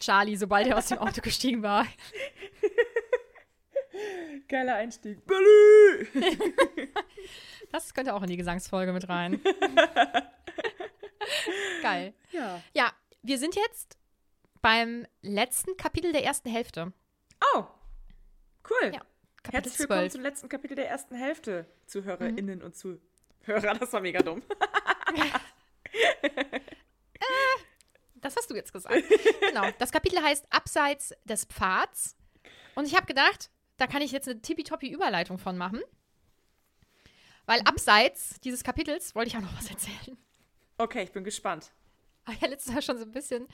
Charlie, sobald er aus dem Auto gestiegen war. Geiler Einstieg. Billy! Das könnte auch in die Gesangsfolge mit rein. Geil. Ja. Ja, wir sind jetzt beim letzten Kapitel der ersten Hälfte. Oh, cool. Ja, Herzlich willkommen 12. zum letzten Kapitel der ersten Hälfte, ZuhörerInnen und Zuhörer. Das war mega dumm. Das hast du jetzt gesagt. genau. Das Kapitel heißt Abseits des Pfads. Und ich habe gedacht, da kann ich jetzt eine tippitoppi Überleitung von machen. Weil abseits dieses Kapitels wollte ich auch noch was erzählen. Okay, ich bin gespannt. Habe ich ja letztes Mal schon so ein bisschen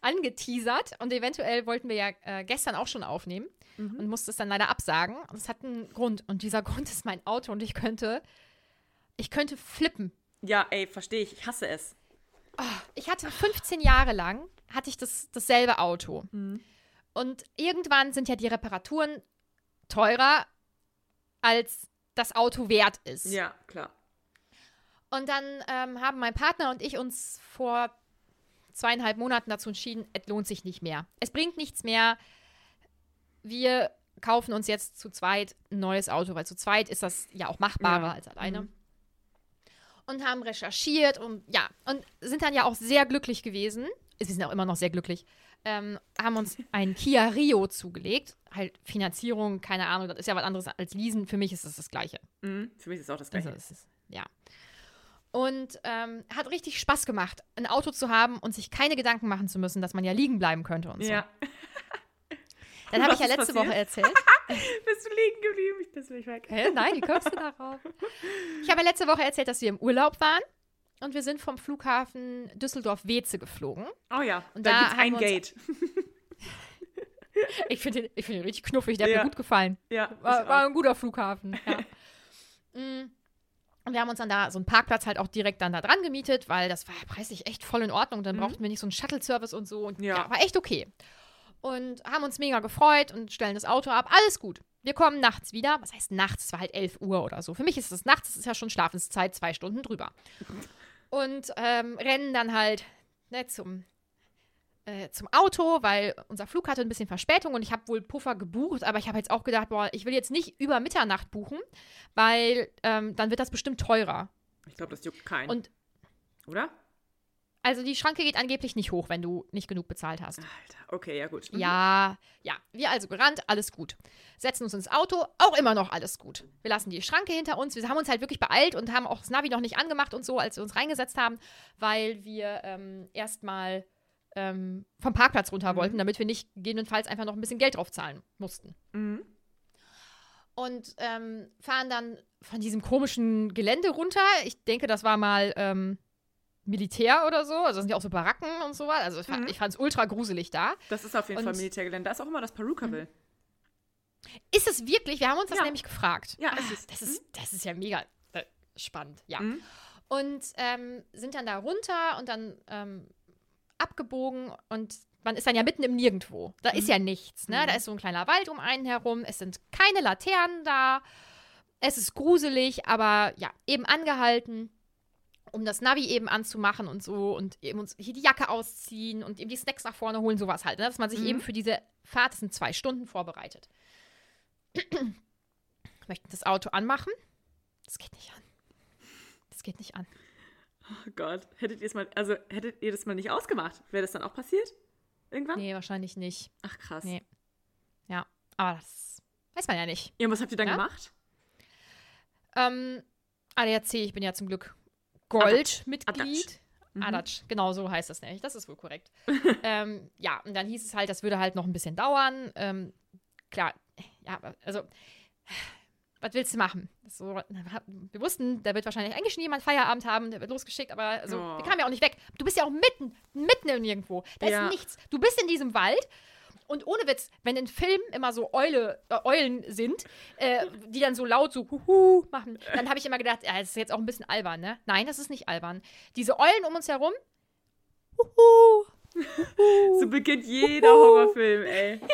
angeteasert. Und eventuell wollten wir ja äh, gestern auch schon aufnehmen. Und musste es dann leider absagen. Und es hat einen Grund. Und dieser Grund ist mein Auto. Und ich könnte, ich könnte flippen. Ja, ey, verstehe ich. Ich hasse es. Ich hatte 15 Jahre lang hatte ich das, dasselbe Auto. Und irgendwann sind ja die Reparaturen teurer, als das Auto wert ist. Ja, klar. Und dann ähm, haben mein Partner und ich uns vor zweieinhalb Monaten dazu entschieden, es lohnt sich nicht mehr. Es bringt nichts mehr. Wir kaufen uns jetzt zu zweit ein neues Auto, weil zu zweit ist das ja auch machbarer Ja. als alleine. Mhm. Und haben recherchiert und ja, und sind dann ja auch sehr glücklich gewesen. Wir sind auch immer noch sehr glücklich. Ähm, haben uns ein Kia Rio zugelegt. Halt Finanzierung, keine Ahnung, das ist ja was anderes als Leasen. Für mich ist es das Gleiche. Mhm. Für mich ist es auch das Also Gleiche. es ist, ja. Und ähm, hat richtig Spaß gemacht, ein Auto zu haben und sich keine Gedanken machen zu müssen, dass man ja liegen bleiben könnte und so. ja. Dann habe ich ja letzte passiert? Woche erzählt. Bist du liegen geblieben? Ich bin nicht weg. Hä? Nein, wie kommst du darauf? Ich habe letzte Woche erzählt, dass wir im Urlaub waren und wir sind vom Flughafen Düsseldorf-Weze geflogen. Oh ja. Und da da gibt's haben ein Gate. Ich finde den, ich find den richtig knuffig, der hat Ja. mir gut gefallen. Ja. War, war ein guter Flughafen. Ja. Mm. Und wir haben uns dann da so einen Parkplatz halt auch direkt dann da dran gemietet, weil das war preislich echt voll in Ordnung. Dann brauchten wir nicht so einen Shuttle-Service und so. Und ja. Ja. war echt okay. Und haben uns mega gefreut und stellen das Auto ab. Alles gut. Wir kommen nachts wieder. Was heißt nachts? Es war halt 11 Uhr oder so. Für mich ist es nachts, es ist ja schon Schlafenszeit, zwei Stunden drüber. Und ähm, rennen dann halt ne, zum, äh, zum Auto, weil unser Flug hatte ein bisschen Verspätung und ich habe wohl Puffer gebucht, aber ich habe jetzt auch gedacht, boah, ich will jetzt nicht über Mitternacht buchen, weil ähm, dann wird das bestimmt teurer. Ich glaube, das juckt keinen. Und Oder? Also die Schranke geht angeblich nicht hoch, wenn du nicht genug bezahlt hast. Alter, okay, ja gut. Mhm. Ja, ja. Wir also gerannt, alles gut. Setzen uns ins Auto, auch immer noch alles gut. Wir lassen die Schranke hinter uns. Wir haben uns halt wirklich beeilt und haben auch das Navi noch nicht angemacht und so, als wir uns reingesetzt haben, weil wir ähm, erstmal ähm, vom Parkplatz runter Mhm. wollten, damit wir nicht gegebenenfalls einfach noch ein bisschen Geld drauf zahlen mussten. Mhm. Und ähm, fahren dann von diesem komischen Gelände runter. Ich denke, das war mal ähm, Militär oder so. Also das sind ja auch so Baracken und so was. Also ich, fand- Mhm. fand es ultra gruselig da. Das ist auf jeden Fall Und- Militärgelände. Da ist auch immer das Perukaville. Ist es wirklich? Wir haben uns das Ja. nämlich gefragt. Ja, Ah, ist es. Das ist, das ist ja mega äh, spannend, ja. Mhm. Und ähm, sind dann da runter und dann ähm, abgebogen und man ist dann ja mitten im Nirgendwo. Da ist ja nichts, ne? Da ist so ein kleiner Wald um einen herum, es sind keine Laternen da, es ist gruselig, aber ja, eben angehalten, um das Navi eben anzumachen und so und eben uns hier die Jacke ausziehen und eben die Snacks nach vorne holen, sowas halt, ne? dass man sich Mhm. eben für diese Fahrt, das sind zwei Stunden, vorbereitet. Möchten das Auto anmachen? Das geht nicht an. Das geht nicht an. Oh Gott. Hättet ihr es mal, also hättet ihr das mal nicht ausgemacht? Wäre das dann auch passiert? Irgendwann? Nee, wahrscheinlich nicht. Ach krass. Nee. Ja, aber das weiß man ja nicht. Ja, und was habt ihr dann Ja? gemacht? Ähm, ADAC, ich bin ja zum Glück. Goldmitglied. Mhm. Adatsch, genau so heißt das nämlich. Das ist wohl korrekt. ähm, ja, und dann hieß es halt, das würde halt noch ein bisschen dauern. Ähm, klar, ja, also, was willst du machen? So, wir wussten, da wird wahrscheinlich eigentlich schon jemand Feierabend haben, der wird losgeschickt, aber also, Oh. wir kamen ja auch nicht weg. Du bist ja auch mitten, mitten in irgendwo. Da Ja. ist nichts. Du bist in diesem Wald. Und ohne Witz, wenn in Filmen immer so Eule, äh, Eulen sind, äh, die dann so laut so Huhu machen, dann habe ich immer gedacht, ja, das ist jetzt auch ein bisschen albern, ne? Nein, das ist nicht albern. Diese Eulen um uns herum, Huhu, So beginnt jeder Horrorfilm, ey.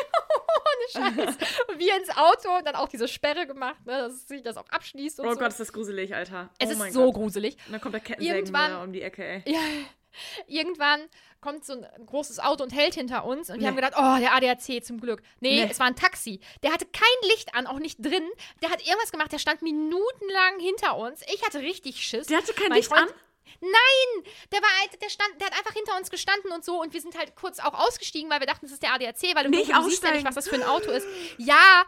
Scheiß. Und wir ins Auto und dann auch diese Sperre gemacht, ne, dass sich das auch abschließt und Oh so. Gott, ist das gruselig, Alter. es oh ist so Gott. gruselig. Und dann kommt der Kettensägenmörder um die Ecke, ey. Ja, irgendwann kommt so ein großes Auto und hält hinter uns. Und wir Nee. haben gedacht, oh, der ADAC zum Glück. Nee, Nee. es war ein Taxi. Der hatte kein Licht an, auch nicht drin. Der hat irgendwas gemacht, der stand minutenlang hinter uns. Ich hatte richtig Schiss. Der hatte kein Mein Licht Freund- an? Der war halt, der stand, der hat einfach hinter uns gestanden und so und wir sind halt kurz auch ausgestiegen, weil wir dachten, das ist der ADAC, weil im Nicht du siehst ja nicht, was das für ein Auto ist. Ja,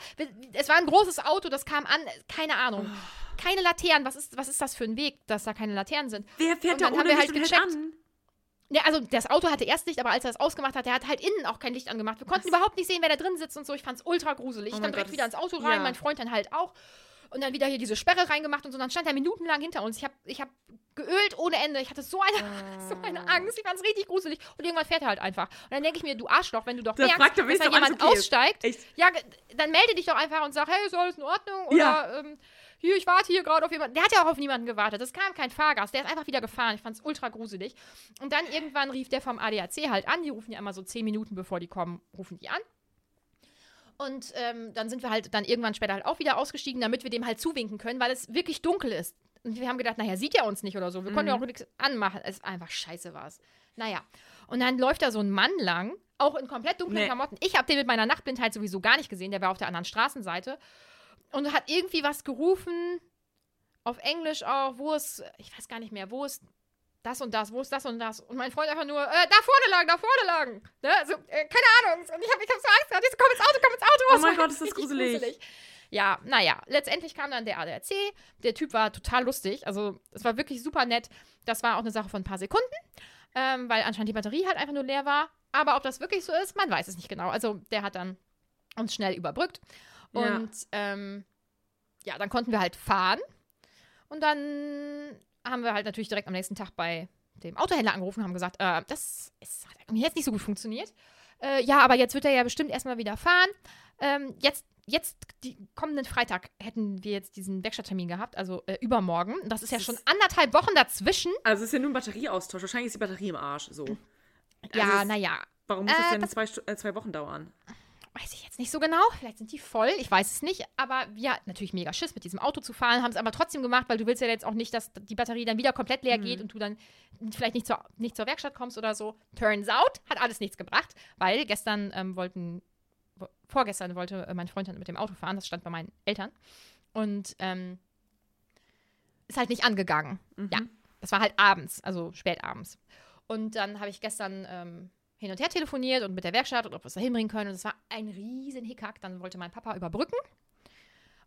es war ein großes Auto, das kam an, keine Ahnung. Keine Laternen, was ist, was ist das für ein Weg, dass da keine Laternen sind? Wer fährt Und da dann ohne haben wir halt gecheckt. an? Ja, also das Auto hatte erst Licht, aber als er das ausgemacht hat, der hat halt innen auch kein Licht angemacht. Wir konnten Was? überhaupt nicht sehen, wer da drin sitzt und so. Ich fand's ultra gruselig. Oh dann direkt Gott, wieder ins Auto rein, ja. mein Freund dann halt auch. Und dann wieder hier diese Sperre reingemacht und so. Dann stand er minutenlang hinter uns. Ich habe ich hab geölt ohne Ende. Ich hatte so eine, so eine Angst. Ich fand's richtig gruselig. Und irgendwann fährt er halt einfach. Und dann denke ich mir, du Arschloch, wenn du doch Da merkst, fragt er, dass da alles jemand aussteigt, ja, dann melde dich doch einfach und sag, hey, ist alles in Ordnung? Oder Ja. ähm, hier, ich warte hier gerade auf jemanden. Der hat ja auch auf niemanden gewartet. Es kam kein Fahrgast. Der ist einfach wieder gefahren. Ich fand's ultra gruselig. Und dann irgendwann rief der vom ADAC halt an. Die rufen ja immer so zehn Minuten, bevor die kommen, rufen die an. Und ähm, dann sind wir halt dann irgendwann später halt auch wieder ausgestiegen, damit wir dem halt zuwinken können, weil es wirklich dunkel ist. Und wir haben gedacht, naja, sieht er uns nicht oder so. Wir konnten ja auch nichts anmachen. Es ist einfach scheiße war es. Naja. Und dann läuft da so ein Mann lang, auch in komplett dunklen Nee. Klamotten. Ich habe den mit meiner Nachtblindheit sowieso gar nicht gesehen. Der war auf der anderen Straßenseite. Und hat irgendwie was gerufen. Auf Englisch auch, wo es, ich weiß gar nicht mehr, wo ist das und das, wo ist das und das? Und mein Freund einfach nur, äh, da vorne lang, da vorne lang. Ne? Also, äh, keine Ahnung. Und ich habe ich hab so Angst gehabt. Ich so, komm ins Auto, komm ins Auto. Oh Es mein Gott, ist das richtig gruselig. Ja, naja, letztendlich kam dann der ADAC. Der Typ war total lustig. Also, es war wirklich super nett. Das war auch eine Sache von ein paar Sekunden, ähm, weil anscheinend die Batterie halt einfach nur leer war. Aber ob das wirklich so ist, man weiß es nicht genau. Also, der hat dann uns schnell überbrückt. Ja. Und ähm, ja, dann konnten wir halt fahren. Und dann haben wir halt natürlich direkt am nächsten Tag bei dem Autohändler angerufen und haben gesagt, äh, das ist, hat irgendwie jetzt nicht so gut funktioniert. Äh, ja, aber jetzt wird er ja bestimmt erstmal wieder fahren. Ähm, jetzt, jetzt, die kommenden Freitag hätten wir jetzt diesen Werkstatttermin gehabt, also äh, übermorgen. Das ist ja schon anderthalb Wochen dazwischen. Also es ist ja nur ein Batterieaustausch. Wahrscheinlich ist die Batterie im Arsch. So. Ja, Also es- naja, Warum muss Äh, das denn das- zwei, äh, zwei Wochen dauern? Weiß ich jetzt nicht so genau. Vielleicht sind die voll, ich weiß es nicht. Aber wir hatten natürlich mega Schiss, mit diesem Auto zu fahren, haben es aber trotzdem gemacht, weil du willst ja jetzt auch nicht, dass die Batterie dann wieder komplett leer geht und du dann vielleicht nicht zur, nicht zur Werkstatt kommst oder so. Turns out, hat alles nichts gebracht, weil gestern ähm, wollten, wo- vorgestern wollte äh, mein Freund dann mit dem Auto fahren, das stand bei meinen Eltern. Und ähm, ist halt nicht angegangen. Mhm. Ja, das war halt abends, also spät abends. Und dann habe ich gestern ähm, hin und her telefoniert und mit der Werkstatt und ob wir es da hinbringen können. Und es war ein riesen Hickhack. Dann wollte mein Papa überbrücken.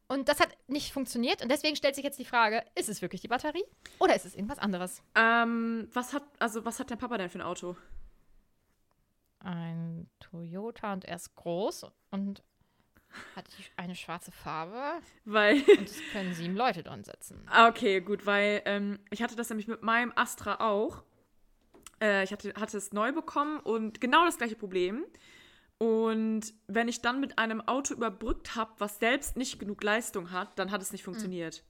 Und das hat nicht funktioniert. Und deswegen stellt sich jetzt die Frage, ist es wirklich die Batterie oder ist es irgendwas anderes? Ähm, was hat, also was hat dein Papa denn für ein Auto? Ein Toyota und er ist groß und hat eine schwarze Farbe. Weil, Und es können sieben Leute drin sitzen. ah, okay, gut, weil ähm, ich hatte das nämlich mit meinem Astra auch. Äh, ich hatte, hatte es neu bekommen und genau das gleiche Problem. Und wenn ich dann mit einem Auto überbrückt habe, was selbst nicht genug Leistung hat, dann hat es nicht funktioniert.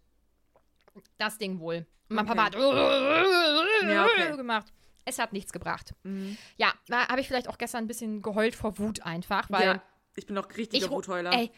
Das Ding wohl. Mein Okay. Papa hat Ja, okay. gemacht. Es hat nichts gebracht. Mhm. Ja, da habe ich vielleicht auch gestern ein bisschen geheult vor Wut einfach, weil ja, ich bin auch richtiger ru- Wutheuler. Ey,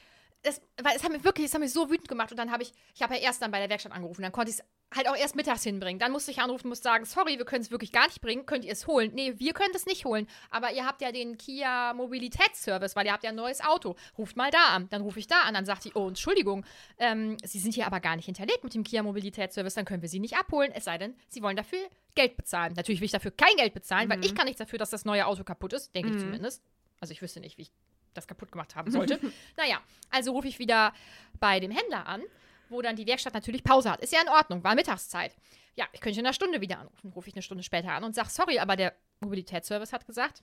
das, weil es hat mich wirklich, es hat mich so wütend gemacht und dann habe ich, ich habe ja erst dann bei der Werkstatt angerufen, dann konnte ich es halt auch erst mittags hinbringen. Dann musste ich anrufen, musste sagen, sorry, wir können es wirklich gar nicht bringen, könnt ihr es holen? Nee, wir können es nicht holen, aber ihr habt ja den Kia Mobilitätsservice, weil ihr habt ja ein neues Auto. Ruft mal da an. Dann rufe ich da an, dann sagt die, oh, Entschuldigung, ähm, Sie sind hier aber gar nicht hinterlegt mit dem Kia Mobilitätsservice, dann können wir Sie nicht abholen, es sei denn, Sie wollen dafür Geld bezahlen. Natürlich will ich dafür kein Geld bezahlen, weil ich kann nichts dafür, dass das neue Auto kaputt ist, denke ich zumindest. Also ich wüsste nicht, wie ich das kaputt gemacht haben sollte. naja, also rufe ich wieder bei dem Händler an, wo dann die Werkstatt natürlich Pause hat. Ist ja in Ordnung, war Mittagszeit. Ja, ich könnte in einer Stunde wieder anrufen. Rufe ich eine Stunde später an und sage, sorry, aber der Mobilitätsservice hat gesagt,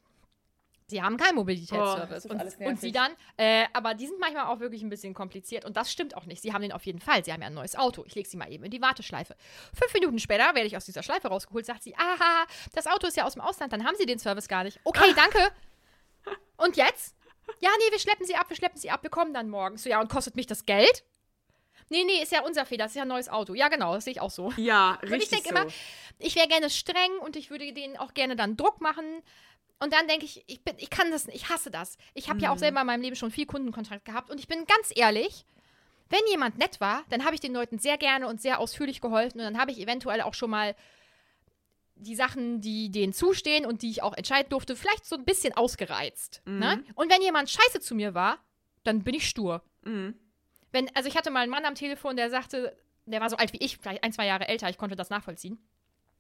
sie haben keinen Oh, Mobilitätsservice. ist und, und sie dann, äh, aber die sind manchmal auch wirklich ein bisschen kompliziert und das stimmt auch nicht. Sie haben den auf jeden Fall. Sie haben ja ein neues Auto. Ich lege sie mal eben in die Warteschleife. Fünf Minuten später werde ich aus dieser Schleife rausgeholt, sagt sie, aha, das Auto ist ja aus dem Ausland, dann haben sie den Service gar nicht. Okay, danke. Und jetzt? Ja, nee, wir schleppen sie ab, wir schleppen sie ab, wir kommen dann morgen. So, ja, und kostet mich das Geld? Nee, nee, ist ja unser Fehler, das ist ja ein neues Auto. Ja, genau, das sehe ich auch so. ja, ich richtig denk so. immer, Ich wäre gerne streng und ich würde denen auch gerne dann Druck machen. Und dann denke ich, ich, bin, ich kann das nicht, ich hasse das. Ich habe ja auch selber in meinem Leben schon viel Kundenkontakt gehabt und ich bin ganz ehrlich, wenn jemand nett war, dann habe ich den Leuten sehr gerne und sehr ausführlich geholfen und dann habe ich eventuell auch schon mal die Sachen, die denen zustehen und die ich auch entscheiden durfte, vielleicht so ein bisschen ausgereizt. Mhm. Ne? Und wenn jemand scheiße zu mir war, dann bin ich stur. Mhm. Wenn, also ich hatte mal einen Mann am Telefon, der sagte, der war so alt wie ich, vielleicht ein, zwei Jahre älter, ich konnte das nachvollziehen.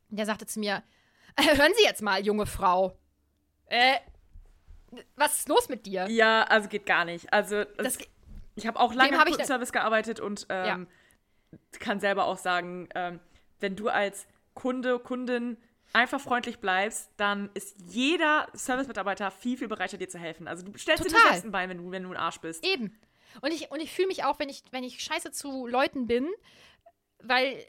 Der sagte zu mir, hören Sie jetzt mal, junge Frau. Äh, was ist los mit dir? Ja, also geht gar nicht. Also Das, ich habe auch lange im Kundenservice gearbeitet und ähm, kann selber auch sagen, ähm, wenn du als Kunde, Kundin einfach freundlich bleibst, dann ist jeder Service-Mitarbeiter viel, viel bereiter, dir zu helfen. Also du stellst dir Total. selbst ein Bein, wenn du, wenn du ein Arsch bist. Eben. Und ich, und ich fühle mich auch, wenn ich, wenn ich scheiße zu Leuten bin, weil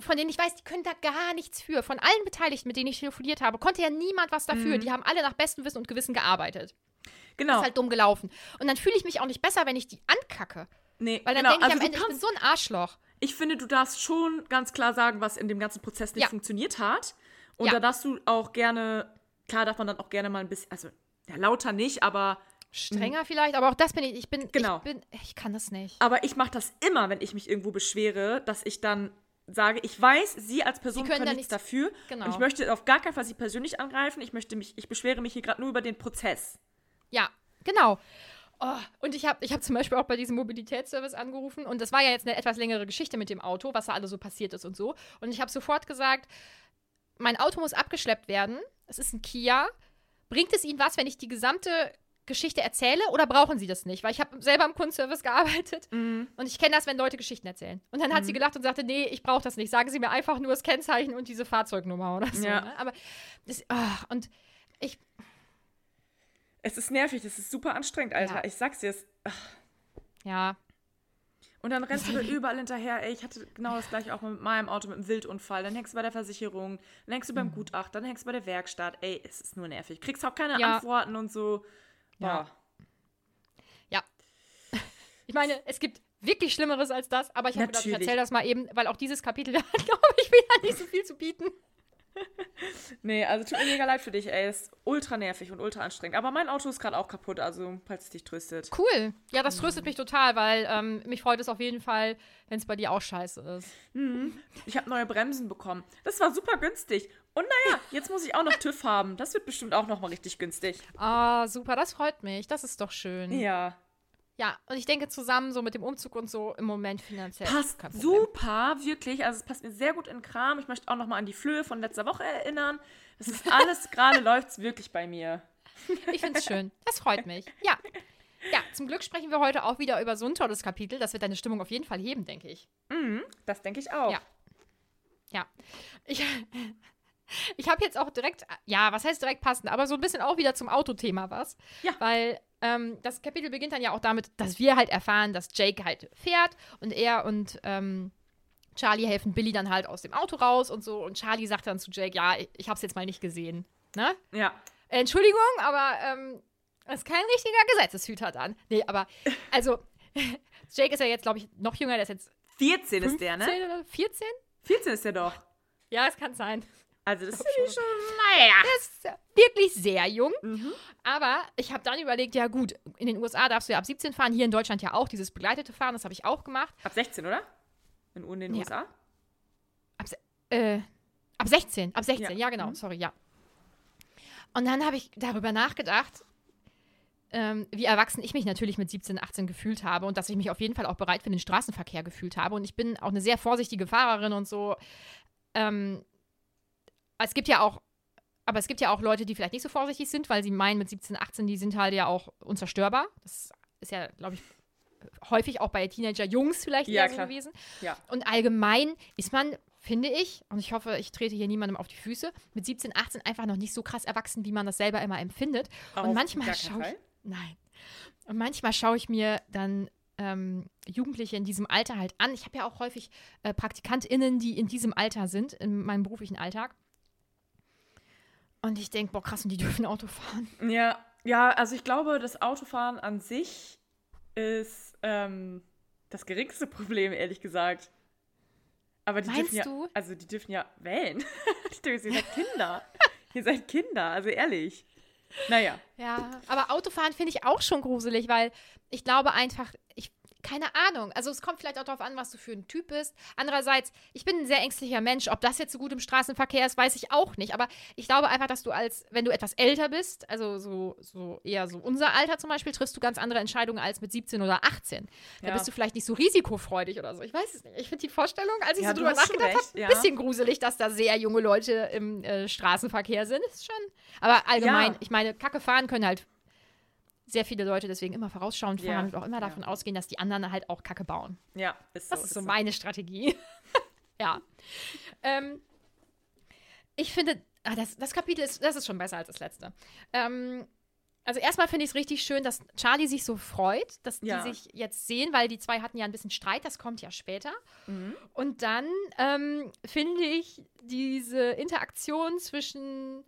von denen ich weiß, die können da gar nichts für. Von allen Beteiligten, mit denen ich telefoniert habe, konnte ja niemand was dafür. Mhm. Die haben alle nach bestem Wissen und Gewissen gearbeitet. Genau. Ist halt dumm gelaufen. Und dann fühle ich mich auch nicht besser, wenn ich die ankacke. nee, Weil dann genau. denke ich also am Ende, ich bin so ein Arschloch. ich finde, du darfst schon ganz klar sagen, was in dem ganzen Prozess nicht Ja. funktioniert hat. Und Ja. da darfst du auch gerne, klar darf man dann auch gerne mal ein bisschen, also ja, lauter nicht, aber Strenger vielleicht, aber auch das bin ich. Ich bin. Genau. ich bin, ich kann das nicht. Aber ich mache das immer, wenn ich mich irgendwo beschwere, dass ich dann sage, ich weiß, Sie als Person Sie können können, da nichts- dafür. Genau. Und ich möchte auf gar keinen Fall Sie persönlich angreifen. Ich möchte mich, ich beschwere mich hier gerade nur über den Prozess. Ja, genau. Oh, und ich habe ich hab zum Beispiel auch bei diesem Mobilitätsservice angerufen und das war ja jetzt eine etwas längere Geschichte mit dem Auto, was da alles so passiert ist und so. Und ich habe sofort gesagt, mein Auto muss abgeschleppt werden. Es ist ein Kia. Bringt es Ihnen was, wenn ich die gesamte Geschichte erzähle oder brauchen Sie das nicht? Weil ich habe selber im Kundenservice gearbeitet und ich kenne das, wenn Leute Geschichten erzählen. Und dann hat sie gelacht und sagte, nee, ich brauche das nicht. Sagen Sie mir einfach nur das Kennzeichen und diese Fahrzeugnummer oder so. Ja. Ne? Aber das, ah, und ich, Es ist nervig, das ist super anstrengend, Alter. Ja. Ich sag's dir. Es, ja, und dann rennst du da überall hinterher. Ey, ich hatte genau das gleiche auch mit meinem Auto, mit einem Wildunfall. Dann hängst du bei der Versicherung, dann hängst du beim Gutachter, dann hängst du bei der Werkstatt. Ey, es ist nur nervig. Kriegst auch keine Ja. Antworten und so. Ja. Boah. Ich meine, es gibt wirklich Schlimmeres als das, aber ich habe gedacht, ich erzähle das mal eben, weil auch dieses Kapitel hat, glaube ich, wieder nicht so viel zu bieten. Nee, also tut mir mega leid für dich, ey. Ist ultra nervig und ultra anstrengend. Aber mein Auto ist gerade auch kaputt, also falls es dich tröstet. Cool. Ja, das tröstet mich total, weil ähm, mich freut es auf jeden Fall, wenn es bei dir auch scheiße ist. Ich habe neue Bremsen bekommen. Das war super günstig. Und naja, jetzt muss ich auch noch TÜV haben. Das wird bestimmt auch noch mal richtig günstig. Ah, super, das freut mich. Das ist doch schön. Ja, Ja. und ich denke zusammen, so mit dem Umzug und so im Moment finanziell. Passt super, wirklich. Also es passt mir sehr gut in Kram. Ich möchte auch noch mal an die Flöhe von letzter Woche erinnern. Das ist alles, gerade läuft's wirklich bei mir. Ich finde es schön. Das freut mich. Ja. Ja, zum Glück sprechen wir heute auch wieder über so ein tolles Kapitel. Das wird deine Stimmung auf jeden Fall heben, denke ich. Mhm, das denke ich auch. Ja. Ja. Ich, ich habe jetzt auch direkt, ja, was heißt direkt passend, aber so ein bisschen auch wieder zum Autothema was. Ja. Weil ähm, das Kapitel beginnt dann ja auch damit, dass wir halt erfahren, dass Jake halt fährt und er und ähm, Charlie helfen Billy dann halt aus dem Auto raus und so. Und Charlie sagt dann zu Jake, ja, ich, ich hab's jetzt mal nicht gesehen. Ne? Ja. Entschuldigung, aber ähm, das ist kein richtiger Gesetzeshüter dann. Nee, aber also Jake ist ja jetzt, glaube ich, noch jünger, der ist jetzt 14 ist 15 der, ne? oder 14? 14 ist der doch. Ja, es kann sein. Also das ist schon. schon, naja. Das ist wirklich sehr jung. Mhm. Aber ich habe dann überlegt, ja gut, in den USA darfst du ja ab 17 fahren, hier in Deutschland ja auch, dieses begleitete Fahren, das habe ich auch gemacht. Ab 16, oder? In, in den Ja. USA? Ab, äh, ab 16, ab 16, ja, Ja. genau, Mhm. sorry, ja. Und dann habe ich darüber nachgedacht, ähm, wie erwachsen ich mich natürlich mit 17, 18 gefühlt habe und dass ich mich auf jeden Fall auch bereit für den Straßenverkehr gefühlt habe. Und ich bin auch eine sehr vorsichtige Fahrerin und so. Ähm, es gibt ja auch, aber es gibt ja auch Leute, die vielleicht nicht so vorsichtig sind, weil sie meinen, mit 17, 18, die sind halt ja auch unzerstörbar. Das ist ja, glaube ich, häufig auch bei Teenager-Jungs vielleicht Ja, so gewesen. Ja. Und allgemein ist man, finde ich, und ich hoffe, ich trete hier niemandem auf die Füße, mit 17, 18 einfach noch nicht so krass erwachsen, wie man das selber immer empfindet. Auf und manchmal schaue ich. Nein. Und manchmal schaue ich mir dann ähm, Jugendliche in diesem Alter halt an. Ich habe ja auch häufig äh, PraktikantInnen, die in diesem Alter sind, in meinem beruflichen Alltag. Und ich denke, boah, krass, und die dürfen Auto fahren. Ja, ja, also ich glaube, das Autofahren an sich ist ähm, das geringste Problem, ehrlich gesagt. Aber die Meinst dürfen ja, du? also die dürfen ja wählen. denke, ihr seid Kinder. ihr seid Kinder, also ehrlich. Naja. Ja, aber Autofahren finde ich auch schon gruselig, weil ich glaube einfach, ich, keine Ahnung. Also es kommt vielleicht auch darauf an, was du für ein Typ bist. Andererseits, ich bin ein sehr ängstlicher Mensch. Ob das jetzt so gut im Straßenverkehr ist, weiß ich auch nicht. Aber ich glaube einfach, dass du als, wenn du etwas älter bist, also so, so eher so unser Alter zum Beispiel, triffst du ganz andere Entscheidungen als mit 17 oder 18. Da Ja. bist du vielleicht nicht so risikofreudig oder so. Ich weiß es nicht. Ich finde die Vorstellung, als ich Ja, so drüber nachgedacht habe, ein ja. bisschen gruselig, dass da sehr junge Leute im äh, Straßenverkehr sind. Ist schon. Aber allgemein, ich meine, Kacke fahren können halt sehr viele Leute deswegen immer vorausschauend Ja, fahren und auch immer ja. davon ausgehen, dass die anderen halt auch Kacke bauen. Ja, ist so. Das ist so meine Strategie. ja. Ähm, ich finde, ah, das, das Kapitel ist, das ist schon besser als das letzte. Ähm, also erstmal finde ich es richtig schön, dass Charlie sich so freut, dass Ja. die sich jetzt sehen, weil die zwei hatten ja ein bisschen Streit, das kommt ja später. Mhm. Und dann ähm, finde ich diese Interaktion zwischen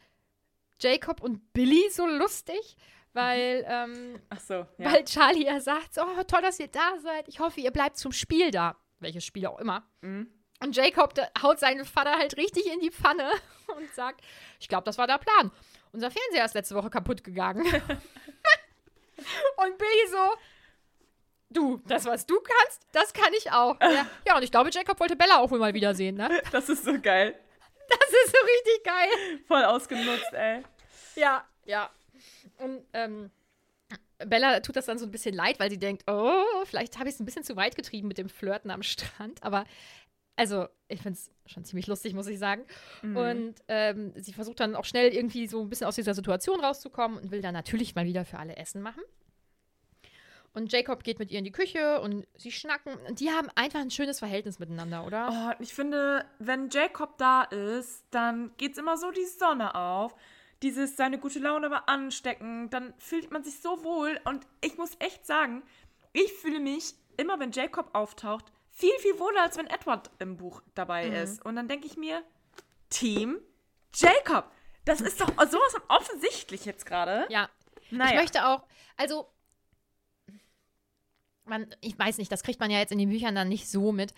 Jacob und Billy so lustig, weil, ähm, Ach so, ja. weil Charlie ja sagt, so, oh, toll, dass ihr da seid. Ich hoffe, ihr bleibt zum Spiel da. Welches Spiel auch immer. Mhm. Und Jacob haut seinen Vater halt richtig in die Pfanne und sagt, ich glaube, das war der Plan. Unser Fernseher ist letzte Woche kaputt gegangen. und Billy so, du, das, was du kannst, das kann ich auch. Ja, ja, und ich glaube, Jacob wollte Bella auch wohl mal wiedersehen, ne? Das ist so geil. Das ist so richtig geil. Voll ausgenutzt, ey. Ja, ja. Und ähm, Bella tut das dann so ein bisschen leid, weil sie denkt, oh, vielleicht habe ich es ein bisschen zu weit getrieben mit dem Flirten am Strand. Aber also, ich finde es schon ziemlich lustig, muss ich sagen. Mhm. Und ähm, sie versucht dann auch schnell irgendwie so ein bisschen aus dieser Situation rauszukommen und will dann natürlich mal wieder für alle Essen machen. Und Jacob geht mit ihr in die Küche und sie schnacken. Und die haben einfach ein schönes Verhältnis miteinander, oder? Oh, ich finde, wenn Jacob da ist, dann geht's immer so die Sonne auf. Dieses seine gute Laune war ansteckend, dann fühlt man sich so wohl. Und ich muss echt sagen, ich fühle mich immer, wenn Jacob auftaucht, viel, viel wohler, als wenn Edward im Buch dabei Mhm. ist. Und dann denke ich mir, Team Jacob. Das ist doch sowas offensichtlich jetzt gerade. Ja. Naja. Ich möchte auch, also, man, ich weiß nicht, das kriegt man ja jetzt in den Büchern dann nicht so mit.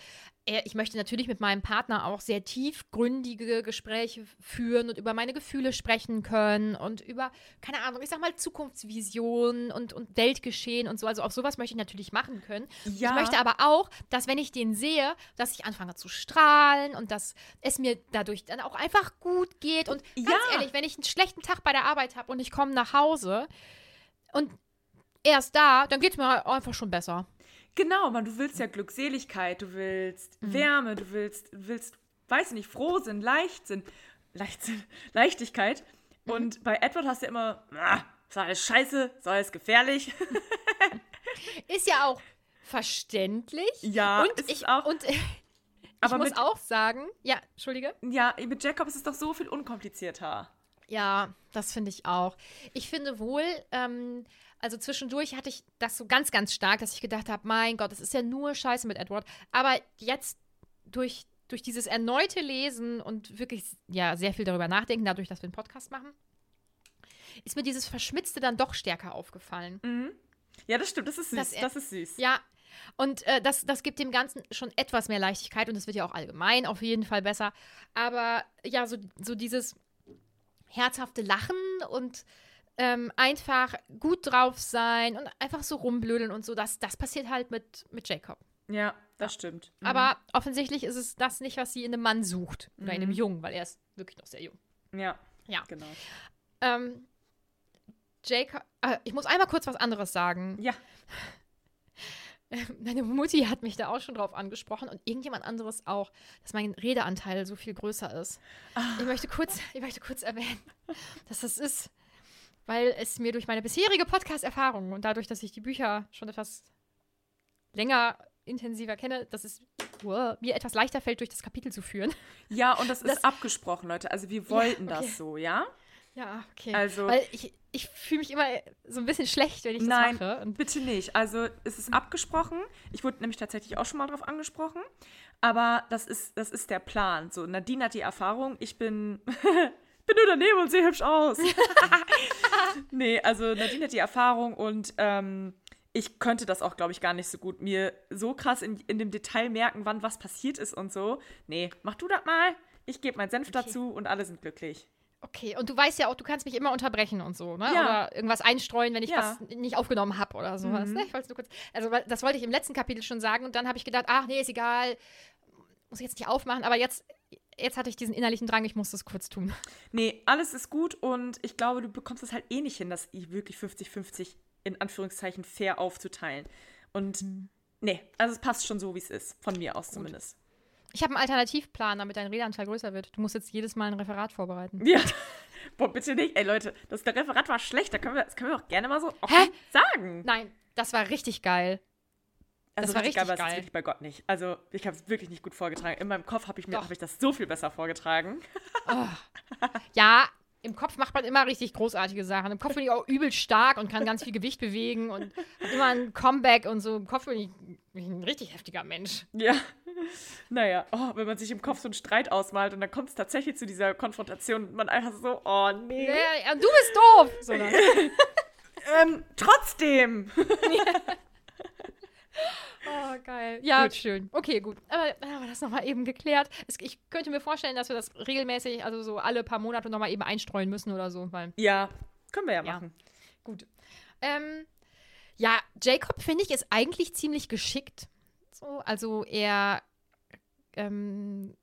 Ich möchte natürlich mit meinem Partner auch sehr tiefgründige Gespräche führen und über meine Gefühle sprechen können und über, keine Ahnung, ich sag mal Zukunftsvisionen und, und Weltgeschehen und so. Also auch sowas möchte ich natürlich machen können. Ja. Ich möchte aber auch, dass wenn ich den sehe, dass ich anfange zu strahlen und dass es mir dadurch dann auch einfach gut geht. Und ganz Ja. ehrlich, wenn ich einen schlechten Tag bei der Arbeit habe und ich komme nach Hause und er ist da, dann geht es mir einfach schon besser. Genau, man, du willst ja Glückseligkeit, du willst Mhm. Wärme, du willst, willst, weiß nicht, Frohsinn, Leichtsinn, Leichtsinn, Leichtigkeit. Mhm. Und bei Edward hast du immer, ah, ist alles scheiße, ist alles gefährlich. Ist ja auch verständlich. Ja, und ist ich, auch- und ich Aber muss mit- auch sagen, ja, Entschuldige. Ja, mit Jacob ist es doch so viel unkomplizierter. Ja, das finde ich auch. Ich finde wohl, ähm, also zwischendurch hatte ich das so ganz, ganz stark, dass ich gedacht habe, mein Gott, das ist ja nur Scheiße mit Edward. Aber jetzt durch, durch dieses erneute Lesen und wirklich ja sehr viel darüber nachdenken, dadurch, dass wir einen Podcast machen, ist mir dieses Verschmitzte dann doch stärker aufgefallen. Ja, das stimmt, das ist süß, Das das, ist süß. Ja, und äh, das, das gibt dem Ganzen schon etwas mehr Leichtigkeit und es wird ja auch allgemein auf jeden Fall besser. Aber ja, so, so dieses herzhafte Lachen und ähm, einfach gut drauf sein und einfach so rumblödeln und so, das, das passiert halt mit, mit Jacob. Ja, das stimmt. Mhm. Aber offensichtlich ist es das nicht, was sie in einem Mann sucht oder in einem Jungen, weil er ist wirklich noch sehr jung. Ja, Ja. genau. Ähm, Jacob, äh, ich muss einmal kurz was anderes sagen. Ja, Meine Mutti hat mich da auch schon drauf angesprochen und irgendjemand anderes auch, dass mein Redeanteil so viel größer ist. Ich möchte kurz, ich möchte kurz erwähnen, dass das ist, weil es mir durch meine bisherige Podcast-Erfahrung und dadurch, dass ich die Bücher schon etwas länger intensiver kenne, dass es wow, mir etwas leichter fällt, durch das Kapitel zu führen. ja, und das ist Das- abgesprochen, Leute. Also wir wollten okay. das so, ja? Ja, okay. Also- weil ich, ich fühle mich immer so ein bisschen schlecht, wenn ich Nein, das mache. Und bitte nicht. Also es ist abgesprochen. Ich wurde nämlich tatsächlich auch schon mal drauf angesprochen. Aber das ist, das ist der Plan. So, Nadine hat die Erfahrung, ich bin, bin nur daneben und sehe hübsch aus. nee, also Nadine hat die Erfahrung und ähm, ich könnte das auch, glaube ich, gar nicht so gut mir so krass in, in dem Detail merken, wann was passiert ist und so. Nee, mach du das mal. Ich gebe meinen Senf dazu und alle sind glücklich. Okay, und du weißt ja auch, du kannst mich immer unterbrechen und so, ne? Ja. Oder irgendwas einstreuen, wenn ich Ja. was nicht aufgenommen habe oder sowas. Mhm. Ne? Ich wollte nur kurz. Also, das wollte ich im letzten Kapitel schon sagen und dann habe ich gedacht, ach nee, ist egal, muss ich jetzt nicht aufmachen, aber jetzt, jetzt hatte ich diesen innerlichen Drang, ich muss das kurz tun. Nee, alles ist gut und ich glaube, du bekommst es halt eh nicht hin, das wirklich 50-50 in Anführungszeichen fair aufzuteilen. Und nee, also es passt schon so, wie es ist. Von mir aus zumindest. Ich habe einen Alternativplan, damit dein Redeanteil größer wird. Du musst jetzt jedes Mal ein Referat vorbereiten. Ja. Boah, bitte nicht. Ey, Leute, das Referat war schlecht. Da können wir, das können wir auch gerne mal so offen Hä? sagen. Nein, das war richtig geil. Also das war richtig es ist geil. wirklich bei Gott nicht. Also ich habe es wirklich nicht gut vorgetragen. In meinem Kopf habe ich mir hab ich das so viel besser vorgetragen. Ja, im Kopf macht man immer richtig großartige Sachen. Im Kopf bin ich auch übel stark und kann ganz viel Gewicht bewegen und hab immer ein Comeback und so. Im Kopf bin ich, bin ich ein richtig heftiger Mensch. Ja. Naja, oh, wenn man sich im Kopf so einen Streit ausmalt und dann kommt es tatsächlich zu dieser Konfrontation und man einfach so, oh nee. Ja, ja, du bist doof! So. Ähm, trotzdem. Oh, geil. Ja, Gut. schön. Okay, gut. Aber dann haben wir das nochmal eben geklärt. Es, ich könnte mir vorstellen, dass wir das regelmäßig, also so alle paar Monate nochmal eben einstreuen müssen oder so. Weil, Ja, können wir ja Ja. machen. gut. Ähm, ja, Jacob, finde ich, ist eigentlich ziemlich geschickt. So, also er ähm,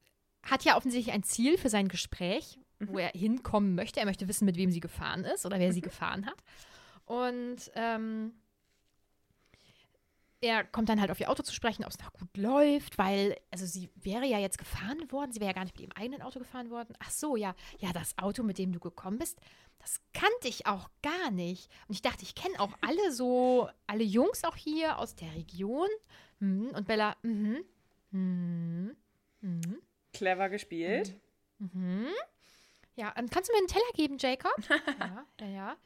hat ja offensichtlich ein Ziel für sein Gespräch, wo er hinkommen möchte. Er möchte wissen, mit wem sie gefahren ist oder wer sie gefahren hat. Und ähm, er kommt dann halt auf ihr Auto zu sprechen, ob es noch gut läuft, weil, also sie wäre ja jetzt gefahren worden, sie wäre ja gar nicht mit ihrem eigenen Auto gefahren worden. Ach so, ja, ja, das Auto, mit dem du gekommen bist, das kannte ich auch gar nicht. Und ich dachte, ich kenne auch alle so, alle Jungs auch hier aus der Region. Mhm. Und Bella, mhm, mhm, mhm, Clever gespielt. mhm. Ja, ähm, kannst du mir einen Teller geben, Jacob? ja, ja, ja.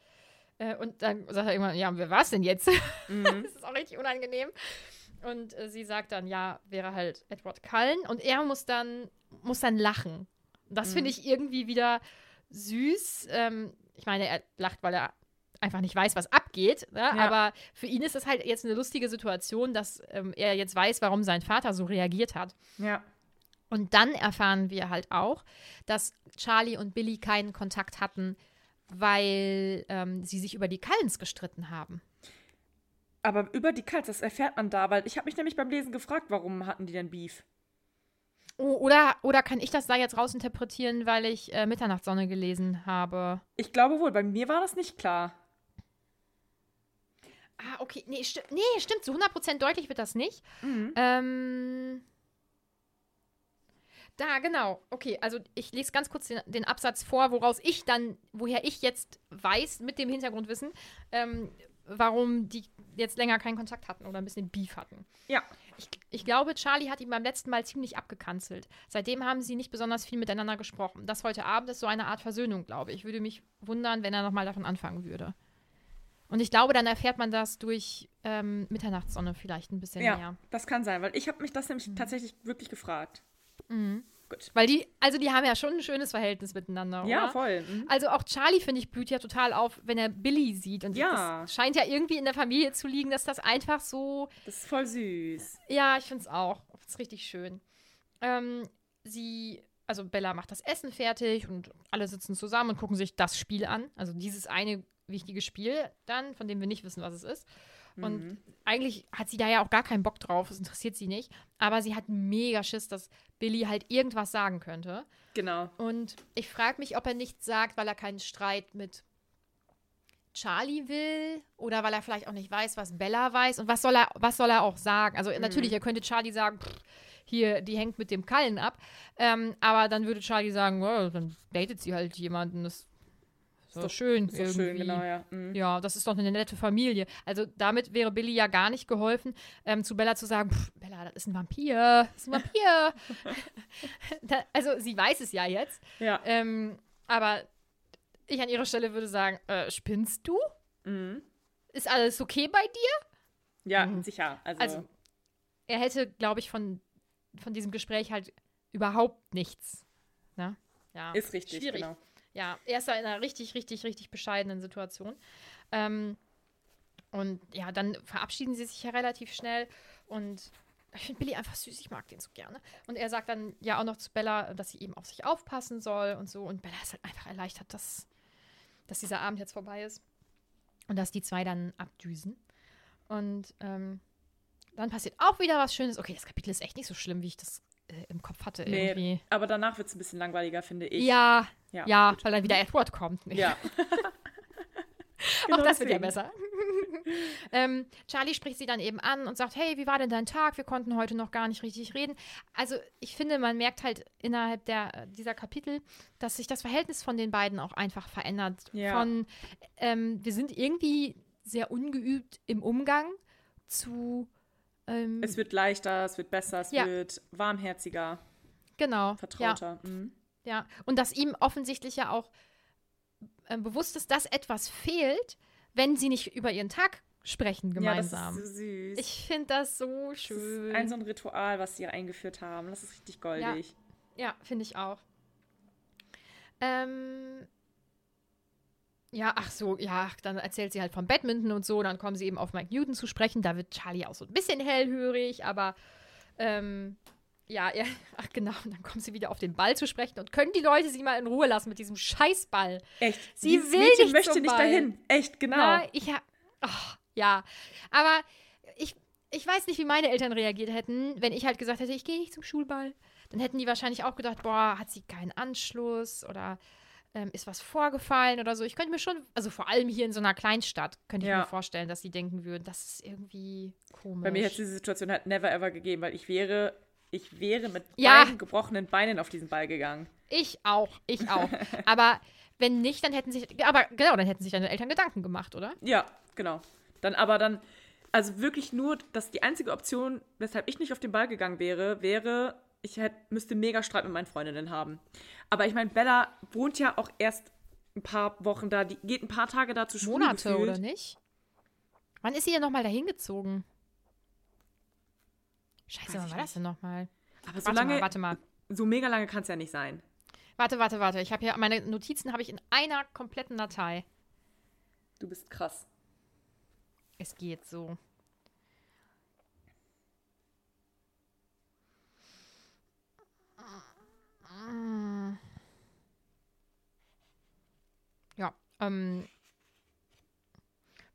Äh, und dann sagt er irgendwann, ja, wer war es denn jetzt? Mhm. Das ist auch richtig unangenehm. Und äh, sie sagt dann, ja, wäre halt Edward Cullen. Und er muss dann, muss dann lachen. Das finde ich irgendwie wieder süß. Ähm, ich meine, er lacht, weil er einfach nicht weiß, was abgeht. Ne? Ja. Aber für ihn ist das halt jetzt eine lustige Situation, dass ähm, er jetzt weiß, warum sein Vater so reagiert hat. Ja. Und dann erfahren wir halt auch, dass Charlie und Billy keinen Kontakt hatten, weil ähm, sie sich über die Cullens gestritten haben. Aber über die Katz, das erfährt man da, weil ich habe mich nämlich beim Lesen gefragt, warum hatten die denn Beef? Oh, oder, oder kann ich das da jetzt rausinterpretieren, weil ich äh, Mitternachtssonne gelesen habe? Ich glaube wohl, bei mir war das nicht klar. Ah, okay. Nee, sti nee stimmt. Zu 100% deutlich wird das nicht. Mhm. Ähm. Da, genau. Okay, also ich lese ganz kurz den, den Absatz vor, woraus ich dann, woher ich jetzt weiß, mit dem Hintergrundwissen, ähm, warum die jetzt länger keinen Kontakt hatten oder ein bisschen Beef hatten. Ja. Ich, ich glaube, Charlie hat ihn beim letzten Mal ziemlich abgekanzelt. Seitdem haben sie nicht besonders viel miteinander gesprochen. Das heute Abend ist so eine Art Versöhnung, glaube ich. Würde mich wundern, wenn er nochmal davon anfangen würde. Und ich glaube, dann erfährt man das durch ähm, Mitternachtssonne vielleicht ein bisschen Ja, mehr. das kann sein, weil ich habe mich das nämlich tatsächlich wirklich gefragt. Gut. Weil die, also die haben ja schon ein schönes Verhältnis miteinander, Ja, oder? voll. Mhm. Also auch Charlie, finde ich, blüht ja total auf, wenn er Billy sieht. Und Ja. das scheint ja irgendwie in der Familie zu liegen, dass das einfach so Das ist voll süß. Ja, ich finde es auch. Das ist richtig schön. Ähm, sie, also Bella macht das Essen fertig und alle sitzen zusammen und gucken sich das Spiel an. Also dieses eine wichtige Spiel dann, von dem wir nicht wissen, was es ist. Und Mhm. eigentlich hat sie da ja auch gar keinen Bock drauf, es interessiert sie nicht. Aber sie hat mega Schiss, dass Billy halt irgendwas sagen könnte. Genau. Und ich frage mich, ob er nichts sagt, weil er keinen Streit mit Charlie will oder weil er vielleicht auch nicht weiß, was Bella weiß. Und was soll er, was soll er auch sagen? Also natürlich, er könnte Charlie sagen, pff, hier, die hängt mit dem Kallen ab. Ähm, aber dann würde Charlie sagen, "Ja, dann datet sie halt jemanden. Das ist doch schön. Ist doch schön, irgendwie. genau, ja. Mhm. Ja, das ist doch eine nette Familie. Also damit wäre Billy ja gar nicht geholfen, ähm, zu Bella zu sagen, "Pff, Bella, das ist ein Vampir, das ist ein Vampir. da, also sie weiß es ja jetzt. Ja. Ähm, aber ich an ihrer Stelle würde sagen, äh, spinnst du? Mhm. Ist alles okay bei dir? Ja, Mhm. sicher. Also, Also, er hätte, glaube ich, von, von diesem Gespräch halt überhaupt nichts. Ne? Ja, ist richtig, schwierig. genau. Ja, er ist da in einer richtig, richtig, richtig bescheidenen Situation. Ähm, und ja, dann verabschieden sie sich ja relativ schnell und Ich finde Billy einfach süß, ich mag den so gerne. Und er sagt dann ja auch noch zu Bella, dass sie eben auf sich aufpassen soll und so. Und Bella ist halt einfach erleichtert, dass, dass dieser Abend jetzt vorbei ist. Und dass die zwei dann abdüsen. Und ähm, dann passiert auch wieder was Schönes. Okay, das Kapitel ist echt nicht so schlimm, wie ich das äh, im Kopf hatte. Nee, irgendwie. aber danach wird es ein bisschen langweiliger, finde ich. Ja, Ja, ja, weil dann wieder Edward kommt. Nee. Ja. auch Genau das wird ja besser. ähm, Charlie spricht sie dann eben an und sagt, hey, wie war denn dein Tag? Wir konnten heute noch gar nicht richtig reden. Also ich finde, man merkt halt innerhalb der, dieser Kapitel, dass sich das Verhältnis von den beiden auch einfach verändert. Ja. Von, ähm, wir sind irgendwie sehr ungeübt im Umgang zu, ähm, Es wird leichter, es wird besser, es Ja. wird warmherziger, genau, ja. vertrauter. Mhm. Ja, und dass ihm offensichtlich ja auch äh, bewusst ist, dass etwas fehlt, wenn sie nicht über ihren Tag sprechen gemeinsam. Ja, das ist so süß. ich finde das so das schön. ist ein so ein Ritual, was sie eingeführt haben. Das ist richtig goldig. ja, finde ich auch. Ähm, ja, ach so, ja, dann erzählt sie halt vom Badminton und so, dann kommen sie eben auf Mike Newton zu sprechen. Da wird Charlie auch so ein bisschen hellhörig, aber ähm, ja, er, ach genau, und dann kommen sie wieder auf den Ball zu sprechen und können die Leute sie mal in Ruhe lassen mit diesem Scheißball. Echt. Sie Dieses will Mädchen nicht möchte nicht Ball. dahin. Echt, genau. Na, ich ha Ach, ja. Aber ich, ich weiß nicht, wie meine Eltern reagiert hätten, wenn ich halt gesagt hätte, ich gehe nicht zum Schulball. Dann hätten die wahrscheinlich auch gedacht, boah, hat sie keinen Anschluss oder ähm, ist was vorgefallen oder so. Ich könnte mir schon, also vor allem hier in so einer Kleinstadt, könnte ich Ja. mir vorstellen, dass sie denken würden, das ist irgendwie komisch. Bei mir hätte es diese Situation halt never ever gegeben, weil ich wäre, ich wäre mit Ja. beiden gebrochenen Beinen auf diesen Ball gegangen. ich auch, ich auch. aber wenn nicht, dann hätten sich, aber genau, dann hätten sich deine Eltern Gedanken gemacht, oder? Ja, genau. Dann aber dann, also wirklich nur, dass die einzige Option, weshalb ich nicht auf den Ball gegangen wäre, wäre, ich hätte, müsste mega Streit mit meinen Freundinnen haben. Aber ich meine, Bella wohnt ja auch erst ein paar Wochen da, die geht ein paar Tage da zur Schule Monate, gefühlt. oder nicht? Wann ist sie denn nochmal dahin gezogen? Scheiße, wann war das denn nochmal? Aber so Warte lange, mal, warte mal. so mega lange kann es ja nicht sein. Warte, warte, warte. Ich habe hier meine Notizen habe ich in einer kompletten Datei. Du bist krass. Es geht so. Ja, ähm.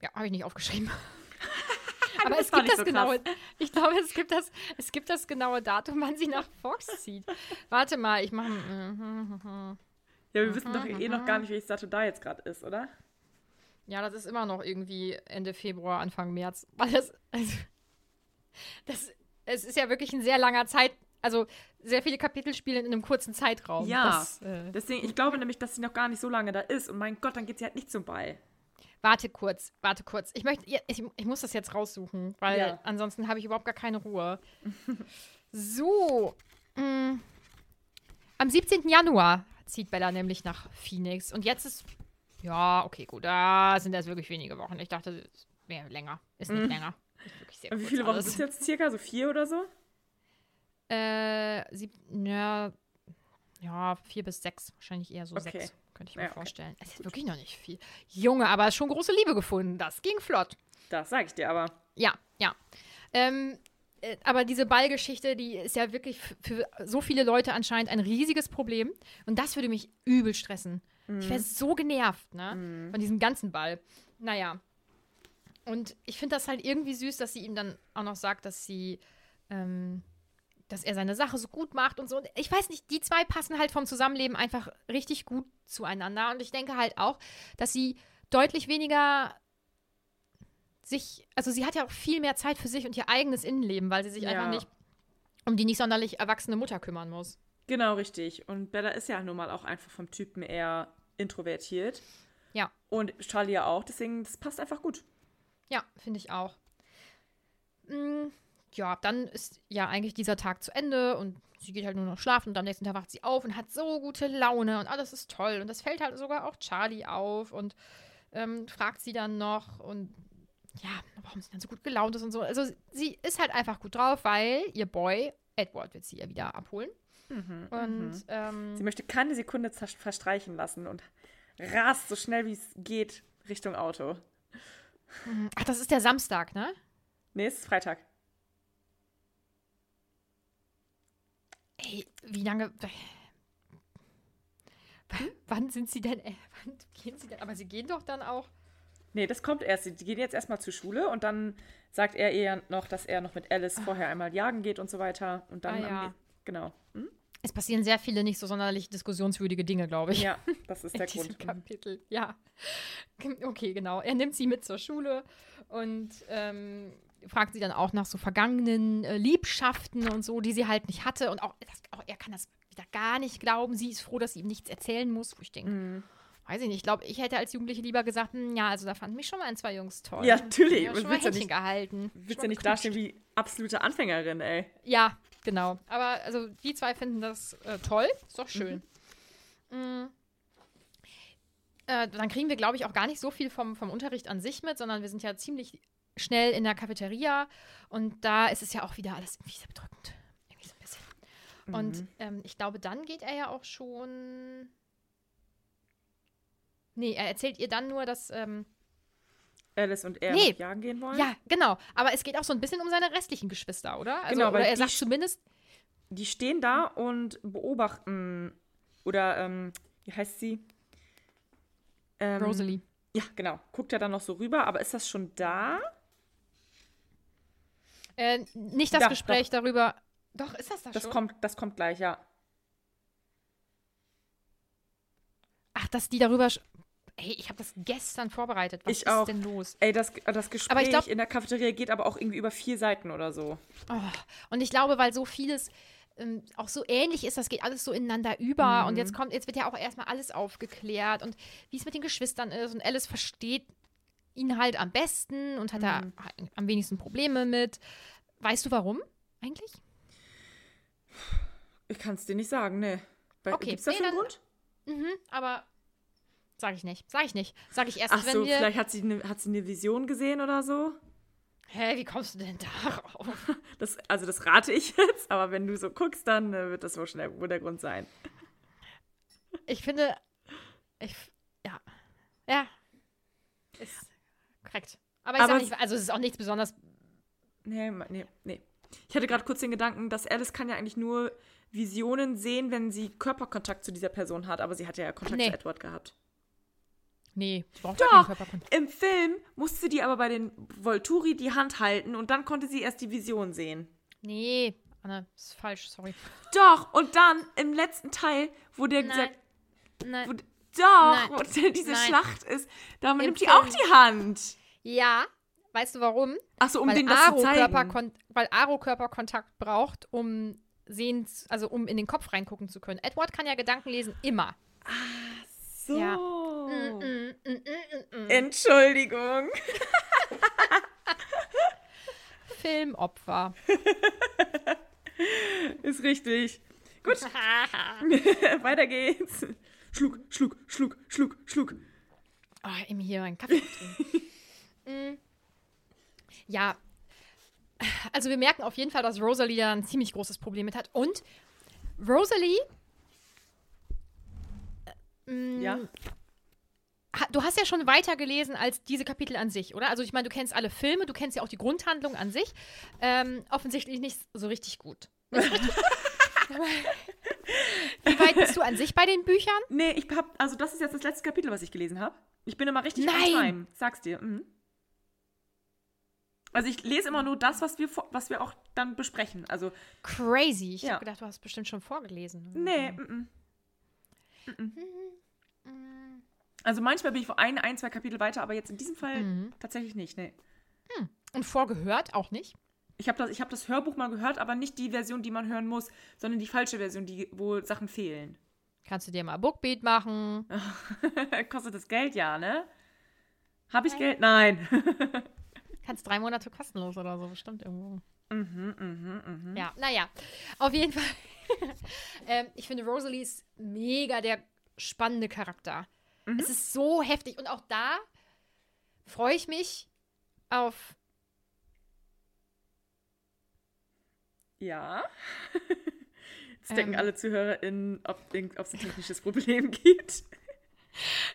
Ja, habe ich nicht aufgeschrieben. Aber es gibt das so krass. genaue. Ich glaube, es gibt das, es gibt das genaue Datum, wann sie nach Fox zieht. Warte mal, ich mache. Ja, wir wissen doch eh noch gar nicht, welches Datum da jetzt gerade ist, oder? Ja, das ist immer noch irgendwie Ende Februar, Anfang März. Weil das, also, das, es ist ja wirklich ein sehr langer Zeit, also sehr viele Kapitel spielen in einem kurzen Zeitraum. Ja. Das, äh, Deswegen, ich glaube nämlich, dass sie noch gar nicht so lange da ist. Und mein Gott, dann geht sie halt nicht zum Ball. warte kurz, warte kurz. Ich möchte, ich, ich muss das jetzt raussuchen, weil Ja. ansonsten habe ich überhaupt gar keine Ruhe. so. mh, am 17. Januar zieht Bella nämlich nach Phoenix. Und jetzt ist, ja, okay, gut, da sind jetzt wirklich wenige Wochen. Ich dachte, es wäre länger. Ist nicht länger. Ist wirklich sehr Und wie viele Wochen sind es jetzt circa? So vier oder so? Äh, sieb, ja, ja, vier bis sechs, wahrscheinlich eher so Okay. sechs, könnte ich mir Ja, okay. vorstellen. Es ist wirklich noch nicht viel. Junge, aber schon große Liebe gefunden. Das ging flott. Das sage ich dir aber. Ja, ja. Ähm, äh, aber diese Ballgeschichte, die ist ja wirklich für so viele Leute anscheinend ein riesiges Problem. Und das würde mich übel stressen. Ich wäre so genervt, ne? Von diesem ganzen Ball. Naja. Und ich finde das halt irgendwie süß, dass sie ihm dann auch noch sagt, dass sie, ähm, dass er seine Sache so gut macht und so. Und ich weiß nicht, die zwei passen halt vom Zusammenleben einfach richtig gut zueinander. Und ich denke halt auch, dass sie deutlich weniger sich, also sie hat ja auch viel mehr Zeit für sich und ihr eigenes Innenleben, weil sie sich Ja. einfach nicht um die nicht sonderlich erwachsene Mutter kümmern muss. Genau, richtig. Und Bella ist ja nun mal auch einfach vom Typen eher introvertiert. Ja. Und Charlie ja auch. Deswegen, das passt einfach gut. Ja, finde ich auch. Mm, ja, dann ist ja eigentlich dieser Tag zu Ende und sie geht halt nur noch schlafen und am nächsten Tag wacht sie auf und hat so gute Laune und alles ist toll. Und das fällt halt sogar auch Charlie auf und ähm, fragt sie dann noch und ja, warum sie dann so gut gelaunt ist und so. Also sie ist halt einfach gut drauf, weil ihr Boy, Edward, wird sie ja wieder abholen. Und ähm, Sie möchte keine Sekunde verstreichen lassen und rast so schnell wie es geht Richtung Auto. ach, das ist der Samstag, ne? Nee, es ist Freitag. Ey, wie lange. W- Wann sind sie denn? Äh, wann gehen sie denn? Aber sie gehen doch dann auch. Nee, das kommt erst. Die gehen jetzt erstmal zur Schule und dann sagt er ihr noch, dass er noch mit Alice vorher einmal jagen geht und so weiter. Und dann. Ah, ja. Genau. Hm? Es passieren sehr viele nicht so sonderlich diskussionswürdige Dinge, glaube ich. Ja, das ist in der diesem Grund. Kapitel. Ja. Okay, genau. Er nimmt sie mit zur Schule und ähm, fragt sie dann auch nach so vergangenen äh, Liebschaften und so, die sie halt nicht hatte. Und auch, das, auch er kann das wieder gar nicht glauben. Sie ist froh, dass sie ihm nichts erzählen muss. Wo ich denke, Mhm. weiß ich nicht. Ich glaube, ich hätte als Jugendliche lieber gesagt, hm, ja, also da fanden mich schon mal ein, zwei Jungs toll. Ja, natürlich. Ja, schon mal ja nicht- gehalten. Willst ja nicht dastehen wie absolute Anfängerin, ey. Ja, genau. Aber also die zwei finden das äh, toll. Ist doch schön. Mm. Äh, dann kriegen wir, glaube ich, auch gar nicht so viel vom, vom Unterricht an sich mit, sondern wir sind ja ziemlich schnell in der Cafeteria und da ist es ja auch wieder alles irgendwie sehr bedrückend. Irgendwie so ein bisschen. Und ähm, ich glaube, dann geht er ja auch schon. Nee, er erzählt ihr dann nur, dass. Ähm, Alice und er Nee. jagen gehen wollen. ja, genau. Aber es geht auch so ein bisschen um seine restlichen Geschwister, oder? Also, Genau, oder er sagt zumindest, Die stehen da und beobachten. Oder, ähm, wie heißt sie? Ähm, Rosalie. Ja, genau. Guckt er dann noch so rüber, aber ist das schon da? Äh, nicht das Ja, Gespräch darüber. Doch, ist das da Das schon? kommt, das kommt gleich, ja. Ach, dass die darüber. Hey, ich habe das gestern vorbereitet. Was Ich ist auch. denn los? Ey, das, das Gespräch Aber ich glaub- in der Cafeteria geht aber auch irgendwie über vier Seiten oder so. Oh, und ich glaube, weil so vieles ähm, auch so ähnlich ist, das geht alles so ineinander über. Und Mhm. jetzt kommt, jetzt wird ja auch erstmal alles aufgeklärt und wie es mit den Geschwistern ist. Und Alice versteht ihn halt am besten und hat da Mhm. am wenigsten Probleme mit. Weißt du warum eigentlich? Ich kann es dir nicht sagen, ne. Okay, Gibt's nee, dafür einen dann- Grund? Mhm, aber sage ich nicht. Sage ich nicht. Sage ich erst, Ach wenn so, wir. vielleicht hat sie, eine, hat sie eine Vision gesehen oder so. Hä, wie kommst du denn darauf? Das, also das rate ich jetzt, aber wenn du so guckst, dann äh, wird das wohl schon der, wohl der Grund sein. Ich finde, ich, ja, ja, ist korrekt. Aber ich Aber sag es- nicht, also es ist auch nichts besonders. Nee, nee, nee. Ich hatte gerade kurz den Gedanken, dass Alice kann ja eigentlich nur Visionen sehen, wenn sie Körperkontakt zu dieser Person hat, aber sie hat ja Kontakt Nee. zu Edward gehabt. Nee, ich brauche Doch. keinen Körperkontakt. Im Film musste die aber bei den Volturi die Hand halten und dann konnte sie erst die Vision sehen. Nee, Anna, ist falsch, sorry. Doch, und dann im letzten Teil, wo der Nein. gesagt, Nein. wo, doch, Nein. diese Nein. Schlacht ist, da nimmt die Film. auch die Hand. Ja, weißt du warum? Achso, um weil, denen das zu Aro zeigen. Körperkon weil Aro Körperkontakt braucht, um sehen, also um in den Kopf reingucken zu können. Edward kann ja Gedanken lesen, immer. So. Ja. Mm, mm, mm, mm, mm. Entschuldigung. Filmopfer. Ist richtig. Gut, weiter geht's. Schluck, schluck, schluck, schluck, schluck. Oh, ihm hier einen Kaffee trinken. Mm. ja, also wir merken auf jeden Fall, dass Rosalie da ein ziemlich großes Problem mit hat. Und Rosalie, äh, mm, Ja. du hast ja schon weiter gelesen als diese Kapitel an sich, oder? Also ich meine, du kennst alle Filme, du kennst ja auch die Grundhandlung an sich. Ähm, offensichtlich nicht so richtig gut. Wie weit bist du an sich bei den Büchern? Nee, ich hab, also das ist jetzt das letzte Kapitel, was ich gelesen habe. Ich bin immer richtig Nein. on time. Sag's dir. Mhm. Also ich lese immer nur das, was wir, was wir auch dann besprechen. Also, Crazy. Ich Ja. habe gedacht, du hast bestimmt schon vorgelesen. nee. mhm. Mhm. Also manchmal bin ich vor ein, ein, zwei Kapitel weiter, aber jetzt in diesem Fall Mhm. tatsächlich nicht. Nee. Und vorgehört auch nicht. Ich habe das, ich hab das Hörbuch mal gehört, aber nicht die Version, die man hören muss, sondern die falsche Version, die, wo Sachen fehlen. Kannst du dir mal Bookbeat machen. Kostet das Geld, ja, ne? Habe ich Geld? Nein. Kannst drei Monate kostenlos oder so, bestimmt irgendwo. mhm, mhm, mhm. Ja, naja. Auf jeden Fall. ähm, ich finde, Rosalie ist mega der spannende Charakter. Mhm. Es ist so heftig. Und auch da freue ich mich auf. Ja. Jetzt denken Ähm. alle ZuhörerInnen, ob es ein technisches Problem gibt.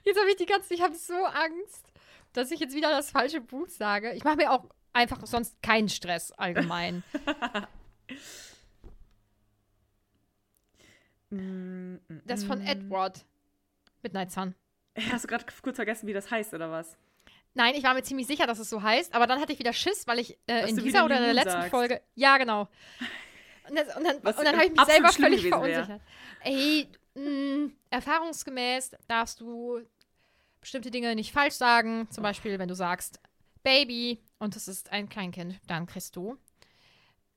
Jetzt habe ich die ganze, ich habe so Angst, dass ich jetzt wieder das falsche Buch sage. Ich mache mir auch einfach sonst keinen Stress allgemein. Mm, mm, Das von mm. Edward. Midnight Sun. Hast du gerade kurz vergessen, wie das heißt, oder was? Nein, ich war mir ziemlich sicher, dass es so heißt, aber dann hatte ich wieder Schiss, weil ich äh, in dieser oder in der letzten sagst. Folge. Ja, genau. Und, das, und dann, Was und dann habe ich mich selber völlig gewesen wär. verunsichert. Ey, mh, erfahrungsgemäß darfst du bestimmte Dinge nicht falsch sagen. Zum Beispiel, wenn du sagst Baby und es ist ein Kleinkind, dann kriegst du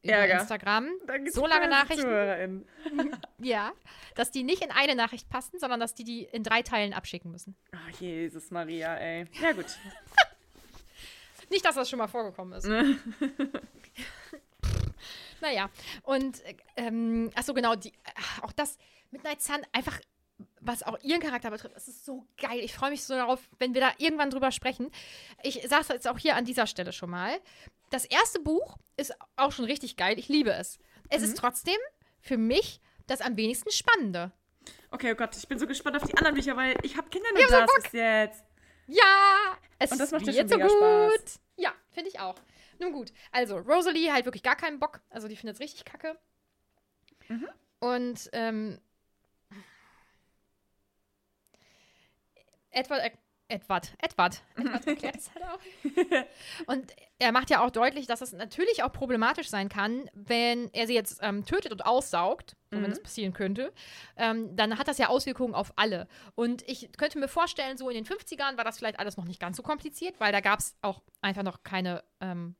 über Ärger. Instagram So lange Nachrichten? Ja, dass die nicht in eine Nachricht passen, sondern dass die die in drei Teilen abschicken müssen. Ach, Jesus Maria, ey. Ja, gut. Nicht, dass das schon mal vorgekommen ist. naja, und äh, ähm, achso, genau, die, ach, auch das Midnight Sun, einfach, was auch ihren Charakter betrifft, es ist so geil. Ich freue mich so darauf, wenn wir da irgendwann drüber sprechen. Ich sage es jetzt auch hier an dieser Stelle schon mal. Das erste Buch ist auch schon richtig geil. Ich liebe es. Es ist trotzdem für mich das am wenigsten Spannende. Okay, oh Gott, ich bin so gespannt auf die anderen Bücher, weil ich habe Kinder so das bis jetzt. Ja, es Und das macht wird schon so gut. Spaß. Ja, finde ich auch. Nun gut, also Rosalie halt wirklich gar keinen Bock. Also die findet es richtig kacke. Mhm. Und ähm, Edward, er- Edward, Edward, Edward erklärt es halt auch. Und er macht ja auch deutlich, dass es natürlich auch problematisch sein kann, wenn er sie jetzt ähm, tötet und aussaugt, so wenn Mhm. das passieren könnte, ähm, dann hat das ja Auswirkungen auf alle. Und ich könnte mir vorstellen, so in den 50ern war das vielleicht alles noch nicht ganz so kompliziert, weil da gab es auch einfach noch keine ähm,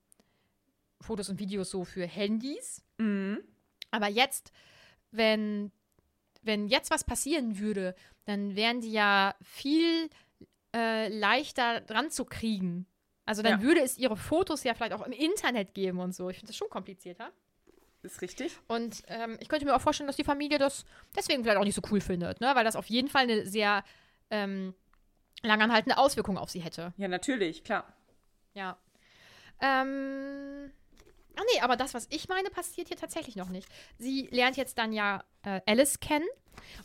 Fotos und Videos so für Handys. Mhm. Aber jetzt, wenn, wenn jetzt was passieren würde, dann wären die ja viel äh, leichter dran zu kriegen. Also dann Ja. würde es ihre Fotos ja vielleicht auch im Internet geben und so. Ich finde das schon komplizierter. Ist richtig. Und ähm, ich könnte mir auch vorstellen, dass die Familie das deswegen vielleicht auch nicht so cool findet, ne? weil das auf jeden Fall eine sehr ähm, langanhaltende Auswirkung auf sie hätte. Ja, natürlich, klar. Ja. Ähm. Ach nee, aber das, was ich meine, passiert hier tatsächlich noch nicht. Sie lernt jetzt dann ja äh, Alice kennen.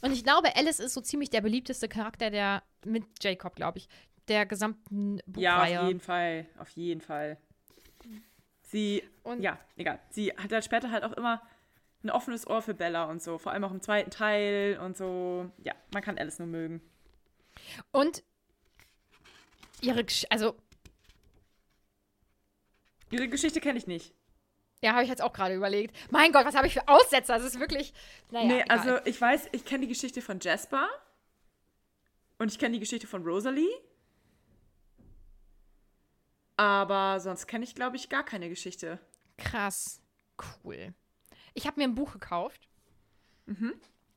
Und ich glaube, Alice ist so ziemlich der beliebteste Charakter der, mit Jacob, glaube ich, der gesamten Ja, Buchreihe. auf jeden Fall. Auf jeden Fall. Sie, Und- ja, egal. Sie hat halt später halt auch immer ein offenes Ohr für Bella und so. Vor allem auch im zweiten Teil und so. Ja, man kann Alice nur mögen. Und ihre, also, Ihre Geschichte kenne ich nicht. Ja, habe ich jetzt auch gerade überlegt. Mein Gott, was habe ich für Aussetzer? Das ist wirklich, naja, nee, egal. also ich weiß, ich kenne die Geschichte von Jasper. Und ich kenne die Geschichte von Rosalie. Aber sonst kenne ich, glaube ich, gar keine Geschichte. Krass. Cool. Ich habe mir ein Buch gekauft. Mhm.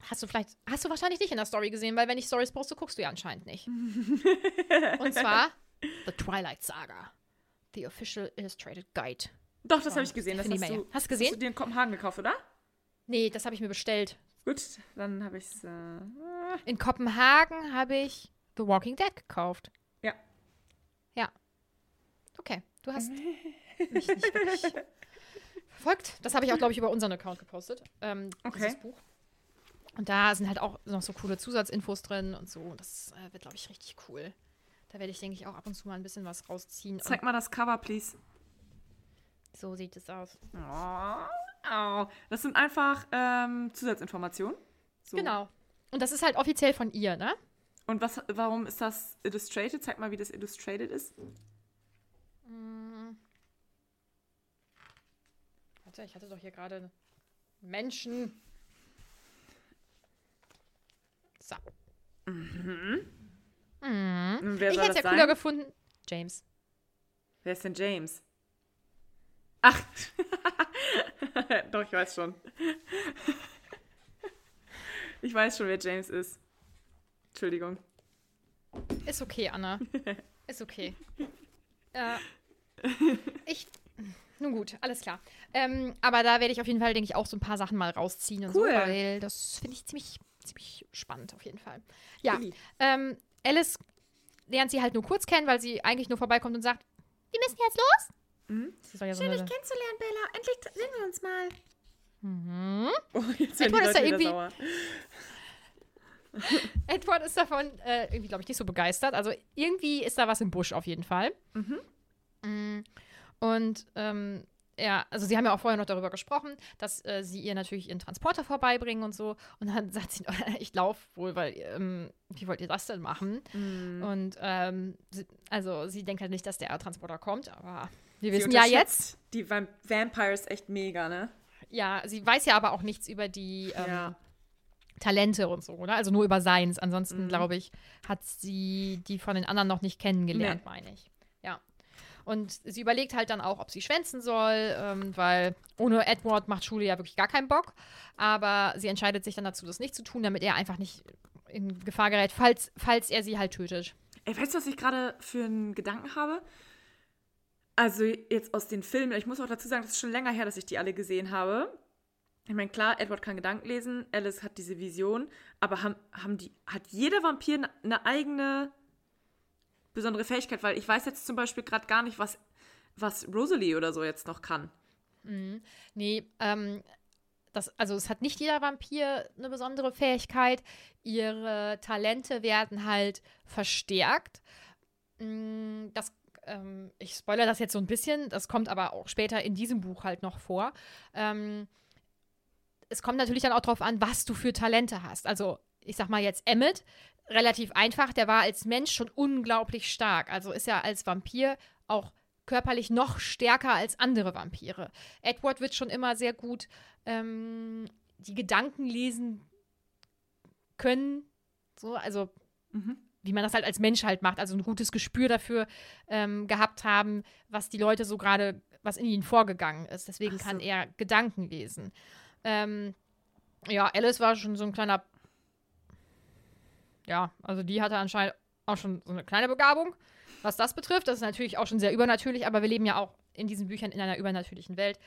Hast du vielleicht, hast du wahrscheinlich nicht in der Story gesehen, weil wenn ich Stories poste, guckst du ja anscheinend nicht. Und zwar The Twilight Saga. The Official Illustrated Guide. Doch, das habe ich gesehen. Das hast Meyer. du, Hast du Hast gesehen? du dir in Kopenhagen gekauft, oder? Nee, das habe ich mir bestellt. Gut, dann habe ich es. Äh, In Kopenhagen habe ich The Walking Dead gekauft. Ja. Ja. Okay, du hast mich nicht wirklich verfolgt. Das habe ich auch, glaube ich, über unseren Account gepostet. Ähm, Okay. Dieses Buch. Und da sind halt auch noch so coole Zusatzinfos drin und so. Das äh, wird, glaube ich, richtig cool. Da werde ich, denke ich, auch ab und zu mal ein bisschen was rausziehen. zeig mal das Cover, please. So sieht es aus. Oh, oh. Das sind einfach ähm, Zusatzinformationen. So. Genau. Und das ist halt offiziell von ihr, ne? Und was, warum ist das illustrated? Zeig mal, wie das illustrated ist. Mm. Warte, ich hatte doch hier gerade Menschen. So. Mhm. Wer Ich hätte es ja cooler gefunden. James. Wer ist denn James? Ach. Doch, ich weiß schon. ich weiß schon, wer James ist. Entschuldigung. Ist okay, Anna. Ist okay. äh, ich. Nun gut, alles klar. Ähm, aber da werde ich auf jeden Fall, denke ich, auch so ein paar Sachen mal rausziehen und Cool. so, weil das finde ich ziemlich, ziemlich spannend auf jeden Fall. Ja, ähm, Alice lernt sie halt nur kurz kennen, weil sie eigentlich nur vorbeikommt und sagt, wir müssen jetzt los. Mhm. Ja so eine, kennenzulernen, Bella. Endlich sehen wir uns mal. mhm. Oh, jetzt Edward ist da irgendwie-. Edward ist davon äh, irgendwie, glaube ich, nicht so begeistert. Also irgendwie ist da was im Busch auf jeden Fall. Mhm. Mm. Und ähm, er, also sie haben ja auch vorher noch darüber gesprochen, dass äh, sie ihr natürlich ihren Transporter vorbeibringen und so. Und dann sagt sie, ich laufe wohl, weil, ähm, wie wollt ihr das denn machen? Mhm. Und ähm, sie, also sie denkt halt nicht, dass der Transporter kommt, aber wir wissen ja jetzt, Die Vamp Vampires echt mega, ne? ja, sie weiß ja aber auch nichts über die ähm, Ja. Talente und so, oder? Also nur über Seins. Ansonsten, Mhm. glaube ich, hat sie die von den anderen noch nicht kennengelernt, meine ich. Ja. Und sie überlegt halt dann auch, ob sie schwänzen soll, ähm, weil ohne Edward macht Schule ja wirklich gar keinen Bock. Aber sie entscheidet sich dann dazu, das nicht zu tun, damit er einfach nicht in Gefahr gerät, falls, falls er sie halt tötet. Ey, weißt du, was ich gerade für einen Gedanken habe? Also jetzt aus den Filmen, ich muss auch dazu sagen, das ist schon länger her, dass ich die alle gesehen habe. Ich meine, klar, Edward kann Gedanken lesen, Alice hat diese Vision, aber haben, haben die, hat jeder Vampir eine- eigene besondere Fähigkeit? Weil ich weiß jetzt zum Beispiel gerade gar nicht, was, was Rosalie oder so jetzt noch kann. Nee, ähm, das, also es hat nicht jeder Vampir eine besondere Fähigkeit. Ihre Talente werden halt verstärkt. Mm, Das, ähm, ich spoilere das jetzt so ein bisschen, das kommt aber auch später in diesem Buch halt noch vor. Ähm, es kommt natürlich dann auch darauf an, was du für Talente hast. Also, ich sag mal jetzt Emmet, relativ einfach, der war als Mensch schon unglaublich stark. Also ist er als Vampir auch körperlich noch stärker als andere Vampire. Edward wird schon immer sehr gut ähm, die Gedanken lesen können. So, also Mhm. Wie man das halt als Mensch halt macht, also ein gutes Gespür dafür ähm, gehabt haben, was die Leute so gerade, was in ihnen vorgegangen ist. Deswegen so. kann er Gedanken lesen. Ähm, ja, Alice war schon so ein kleiner, ja, also die hatte anscheinend auch schon so eine kleine Begabung, was das betrifft. Das ist natürlich auch schon sehr übernatürlich, aber wir leben ja auch in diesen Büchern in einer übernatürlichen Welt.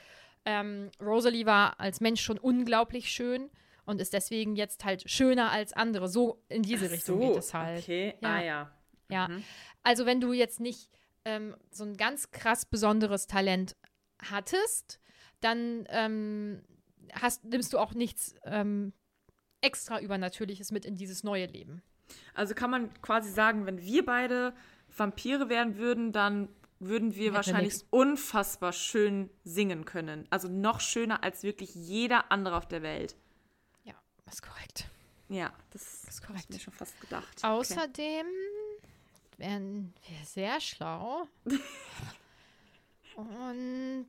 Ähm, Rosalie war als Mensch schon unglaublich schön und ist deswegen jetzt halt schöner als andere. So in diese Ach Richtung so, geht es halt. Okay, Ja. ah ja. Ja, Mhm. also wenn du jetzt nicht ähm, so ein ganz krass besonderes Talent hattest, dann ähm, hast, nimmst du auch nichts ähm, extra Übernatürliches mit in dieses neue Leben. Also kann man quasi sagen, wenn wir beide Vampire werden würden, dann würden wir Hätten wir wahrscheinlich nix. unfassbar schön singen können. Also noch schöner als wirklich jeder andere auf der Welt. Das ist korrekt. Ja, das, ist hab korrekt. ich mir schon fast gedacht. Außerdem wären wir sehr schlau. Und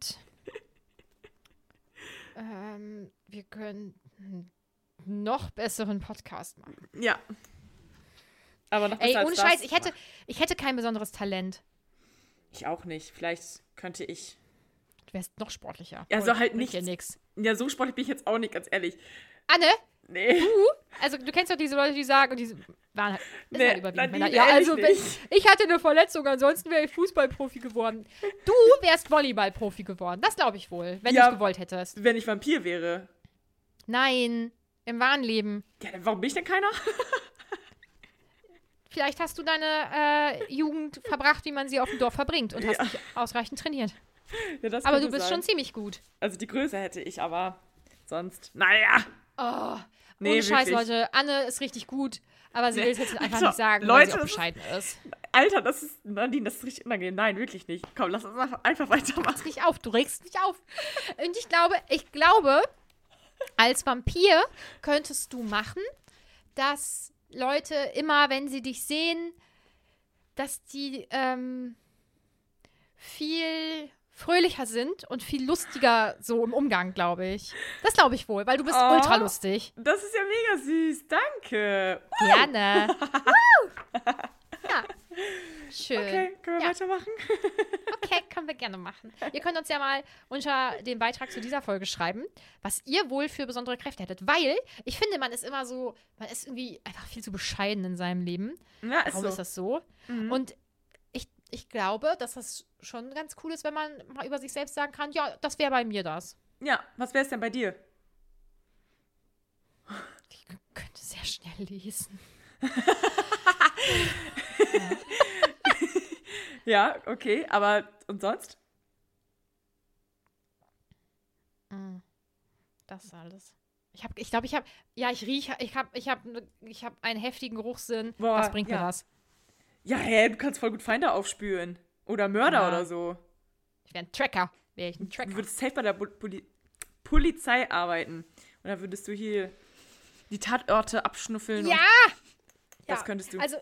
ähm, wir können einen noch besseren Podcast machen. Okay. Ja. Aber noch Ey, besser ohne das. Scheiß, ich hätte, ich hätte kein besonderes Talent. Ich auch nicht. Vielleicht könnte ich. Du wärst noch sportlicher. Ja, so halt. Ja nix. Ja, so sportlich bin ich jetzt auch nicht, ganz ehrlich. Anne, Nee. also du kennst doch diese Leute, die sagen, und die waren halt, Nee, halt überwiegend Männer. Ja, also wenn, ich hatte eine Verletzung, ansonsten wäre ich Fußballprofi geworden. Du wärst Volleyballprofi geworden. Das glaube ich wohl, wenn Ja. du es gewollt hättest. Wenn ich Vampir wäre. Nein, im wahren Leben. Ja, dann warum bin ich denn keiner? Vielleicht hast du deine äh, Jugend verbracht, wie man sie auf dem Dorf verbringt und hast Ja. nicht ausreichend trainiert. Ja, das Aber du bist sein. schon ziemlich gut. Also die Größe hätte ich, aber sonst. Naja. Oh, Nee, ohne Scheiß, wirklich. Leute. Anne ist richtig gut, aber sie Nee. will es jetzt einfach Also, nicht sagen, weil Leute, sie auch das ist- bescheiden ist. Alter, das ist. Nadine, das ist richtig unangenehm. Nein, wirklich nicht. Komm, lass uns einfach, weitermachen. nicht auf, du regst mich auf. Und ich glaube, ich glaube, als Vampir könntest du machen, dass Leute immer, wenn sie dich sehen, dass die ähm, viel fröhlicher sind und viel lustiger so im Umgang, glaube ich. Das glaube ich wohl, weil du bist Oh. ultra lustig. Das ist ja mega süß. Danke. Gerne. Ja. Schön. Okay, können wir Ja. weitermachen? Okay, können wir gerne machen. Ihr könnt uns ja mal unter dem Beitrag zu dieser Folge schreiben, was ihr wohl für besondere Kräfte hättet. Weil ich finde, man ist immer so, man ist irgendwie einfach viel zu bescheiden in seinem Leben. Ja, ist Warum so. ist das so? Mhm. Und ich, glaube, dass das schon ganz cool ist, wenn man mal über sich selbst sagen kann, ja, das wäre bei mir das. ja, was wäre es denn bei dir? Ich könnte sehr schnell lesen. Ja, okay, aber und sonst? Mm. Das ist alles. Ich habe, ich glaube, ich habe, ja, ich rieche, ich habe, ich habe, ich habe einen heftigen Geruchssinn. Boah, was bringt mir ja. das? Ja, hä, du kannst voll gut Feinde aufspüren. Oder Mörder Ja. oder so. Ich wäre ein Tracker. wäre ich ein Du Tracker. würdest safe bei der Poli Polizei arbeiten. Und dann würdest du hier die Tatorte abschnuffeln. Ja! Das könntest du. Also,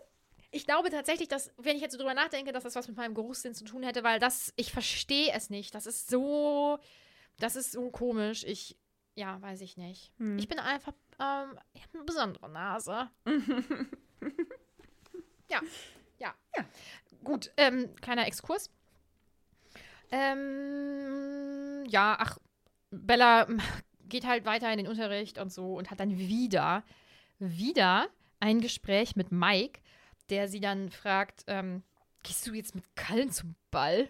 ich glaube tatsächlich, dass, wenn ich jetzt so drüber nachdenke, dass das was mit meinem Geruchssinn zu tun hätte, weil das, ich verstehe es nicht. Das ist so, das ist so komisch. Ich, ja, weiß ich nicht. Hm. Ich bin einfach, ähm, ich habe eine besondere Nase. ja, ja. Ja. Gut, ähm, kleiner Exkurs. Ähm, ja, ach, Bella geht halt weiter in den Unterricht und so und hat dann wieder, wieder ein Gespräch mit Mike, der sie dann fragt, ähm, gehst du jetzt mit Kallen zum Ball?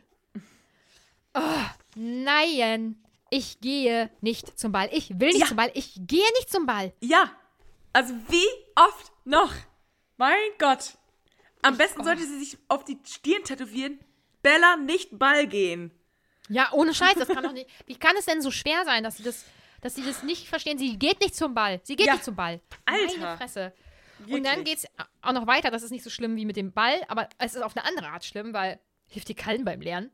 Oh, nein, ich gehe nicht zum Ball. Ich will nicht Ja. zum Ball. Ich gehe nicht zum Ball. ja. Also wie oft noch? Mein Gott. Am besten oh. sollte sie sich auf die Stirn tätowieren. Bella nicht Ball gehen. Ja, ohne Scheiß, das kann doch nicht. Wie kann es denn so schwer sein, dass sie das, dass sie das nicht verstehen? Sie geht nicht zum Ball. Sie geht Ja. nicht zum Ball. Alter. Meine Fresse. Und dann Wirklich. geht's auch noch weiter. Das ist nicht so schlimm wie mit dem Ball, aber es ist auf eine andere Art schlimm, weil hilft dir Kallen beim Lernen.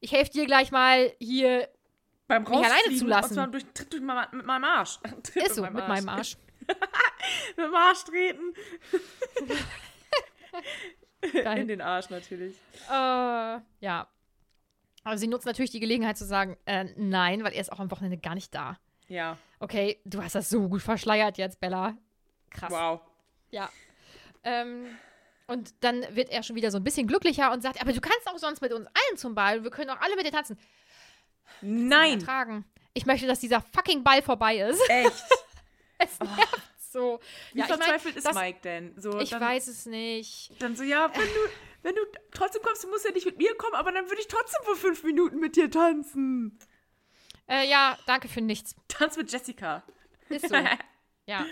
Ich helfe dir gleich mal hier. beim mich alleine zu lassen. Und zwar durch, tritt durch mein, mit meinem Arsch. Tritt Ist so, mit meinem Arsch. mit dem Arsch treten. Geil. In den Arsch natürlich. Äh, ja. Aber sie nutzt natürlich die Gelegenheit zu sagen, äh, nein, weil er ist auch am Wochenende gar nicht da. Ja. Okay, du hast das so gut verschleiert jetzt, Bella. Krass. Wow. Ja. Ähm, und dann wird er schon wieder so ein bisschen glücklicher und sagt, aber du kannst auch sonst mit uns allen zum Ball. Wir können auch alle mit dir tanzen. Nein. Ich möchte, dass dieser fucking Ball vorbei ist. Echt. Es nervt so. Wie ja, ich, mein, verzweifelt ist das- Mike denn? So, ich dann, weiß es nicht. Dann so, ja, wenn du, wenn du trotzdem kommst, du musst ja nicht mit mir kommen, aber dann würde ich trotzdem für fünf Minuten mit dir tanzen. Äh, ja, danke für nichts. Tanz mit Jessica. Ist so. ja.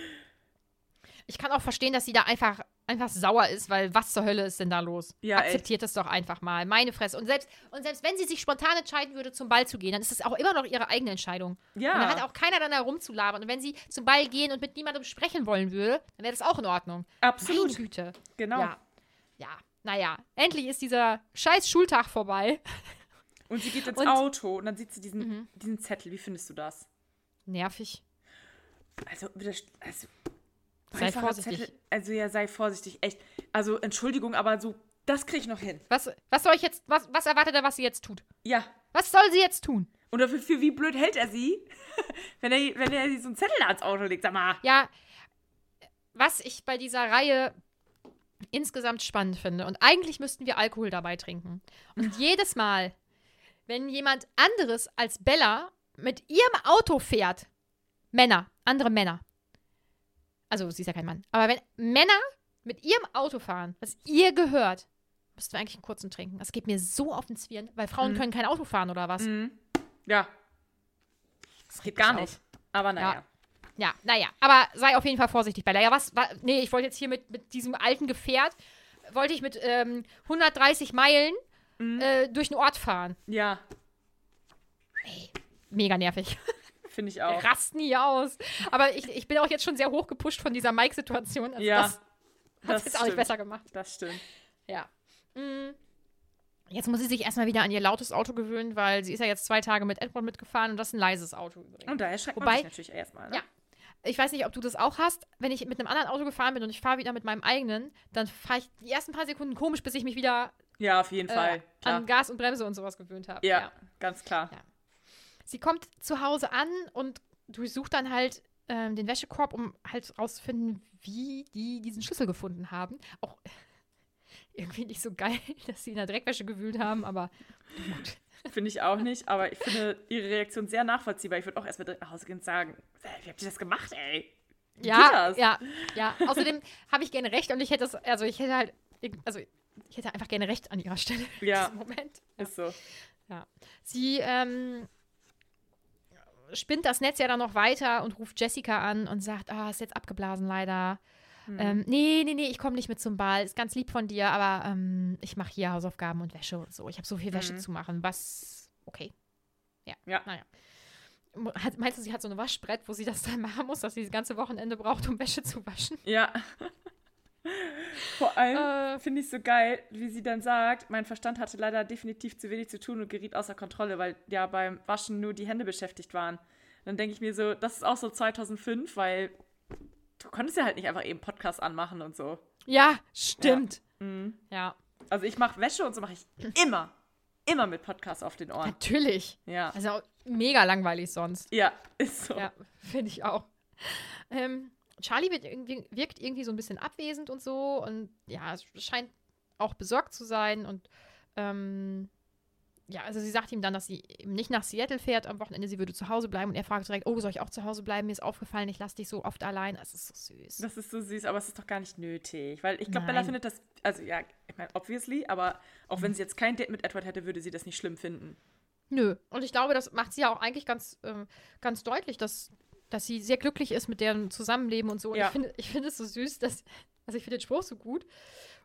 Ich kann auch verstehen, dass sie da einfach, einfach sauer ist, weil was zur Hölle ist denn da los? Ja, Akzeptiert es doch einfach mal. Meine Fresse. Und selbst, und selbst wenn sie sich spontan entscheiden würde, zum Ball zu gehen, dann ist es auch immer noch ihre eigene Entscheidung. Ja. Und da hat auch keiner dann herumzulabern. Und wenn sie zum Ball gehen und mit niemandem sprechen wollen würde, dann wäre das auch in Ordnung. Absolut. Meine Güte. Genau. Ja. Ja. Naja, endlich ist dieser scheiß Schultag vorbei. Und sie geht ins Und-. Auto und dann sieht sie diesen, diesen Zettel. Wie findest du das? Nervig. Also, wieder- also Sei vorsichtig. also ja, sei vorsichtig, echt. Also Entschuldigung, aber so, das kriege ich noch hin. Was, was soll ich jetzt, was, was erwartet er, was sie jetzt tut? Ja. Was soll sie jetzt tun? Und dafür, für wie blöd hält er sie, wenn er, wenn er so einen Zettel ans Auto legt? Sag mal. Ja, was ich bei dieser Reihe insgesamt spannend finde, und eigentlich müssten wir Alkohol dabei trinken. Und jedes Mal, wenn jemand anderes als Bella mit ihrem Auto fährt, Männer, andere Männer, also sie ist ja kein Mann, aber wenn Männer mit ihrem Auto fahren, was ihr gehört, müssten wir eigentlich einen kurzen trinken. Das geht mir so auf den Zwirn, weil Frauen können kein Auto fahren oder was? Mhm. Ja. Das Geht gar auf. nicht. Aber naja. Ja. Ja, naja, aber sei auf jeden Fall vorsichtig, Bella. Ja, was, wa, nee, ich wollte jetzt hier mit, mit diesem alten Gefährt, wollte ich mit ähm, 130 Meilen äh, durch den Ort fahren. Ja, Mega nervig. finde ich Wir auch. rasten hier aus. Aber ich, ich bin auch jetzt schon sehr hoch gepusht von dieser Mike-Situation. Also Ja, das hat es jetzt auch nicht besser gemacht. Das stimmt. Ja. Mm. Jetzt muss sie sich erstmal wieder an ihr lautes Auto gewöhnen, weil sie ist ja jetzt zwei Tage mit Edward mitgefahren und das ist ein leises Auto übrigens. Und da erschreckt Wobei- man sich natürlich erstmal. Ne? Ja. Ich weiß nicht, ob du das auch hast. Wenn ich mit einem anderen Auto gefahren bin und ich fahre wieder mit meinem eigenen, dann fahre ich die ersten paar Sekunden komisch, bis ich mich wieder ja, auf jeden äh, Fall. Klar. an Gas und Bremse und sowas gewöhnt habe. ja, ganz klar. Ja. Sie kommt zu Hause an und durchsucht dann halt ähm, den Wäschekorb, um halt rauszufinden, wie die diesen Schlüssel gefunden haben. Auch irgendwie nicht so geil, dass sie in der Dreckwäsche gewühlt haben, aber gut. Finde ich auch nicht, aber ich finde ihre Reaktion sehr nachvollziehbar. Ich würde auch erstmal direkt nach Hause gehen und sagen, "Ey, wie habt ihr das gemacht, ey? Wie geht Ja, das? ja, ja. Außerdem habe ich gerne recht und ich hätte es, also ich hätte halt, also ich hätte einfach gerne recht an ihrer Stelle. Ja. Moment. Ist so. Sie ähm, spinnt das Netz ja dann noch weiter und ruft Jessica an und sagt, ah, ist jetzt abgeblasen leider. Hm. Ähm, nee, nee, nee, ich komme nicht mit zum Ball. Ist ganz lieb von dir, aber ähm, ich mache hier Hausaufgaben und Wäsche und so. Ich habe so viel Wäsche Mhm. zu machen. Was, okay. Ja, Ja. naja. Hat, meinst du, sie hat so ein Waschbrett, wo sie das dann machen muss, dass sie das ganze Wochenende braucht, um Wäsche zu waschen? Ja. Vor allem äh, finde ich so geil, wie sie dann sagt, mein Verstand hatte leider definitiv zu wenig zu tun und geriet außer Kontrolle, weil ja beim Waschen nur die Hände beschäftigt waren. Dann denke ich mir so, das ist auch so 2005, weil du konntest ja halt nicht einfach eben Podcast anmachen und so. Ja, stimmt. Ja. Mhm. ja. Also ich mache Wäsche und so mache ich immer, immer mit Podcast auf den Ohren. Natürlich. Ja. Also mega langweilig sonst. Ja, ist so. Ja, finde ich auch. Ähm, Charlie irgendwie, wirkt irgendwie so ein bisschen abwesend und so und ja, es scheint auch besorgt zu sein und ähm, ja, also sie sagt ihm dann, dass sie eben nicht nach Seattle fährt am Wochenende, sie würde zu Hause bleiben und er fragt direkt, oh, soll ich auch zu Hause bleiben? Mir ist aufgefallen, ich lasse dich so oft allein. Das ist so süß. Das ist so süß, aber es ist doch gar nicht nötig, weil ich glaube, Bella findet das, also ja, ich meine, obviously, aber auch wenn sie jetzt kein Date mit Edward hätte, würde sie das nicht schlimm finden. Nö, und ich glaube, das macht sie ja auch eigentlich ganz, ähm, ganz deutlich, dass, dass sie sehr glücklich ist mit deren Zusammenleben und so. Und ja. ich finde ich find es so süß, dass, also ich finde den Spruch so gut.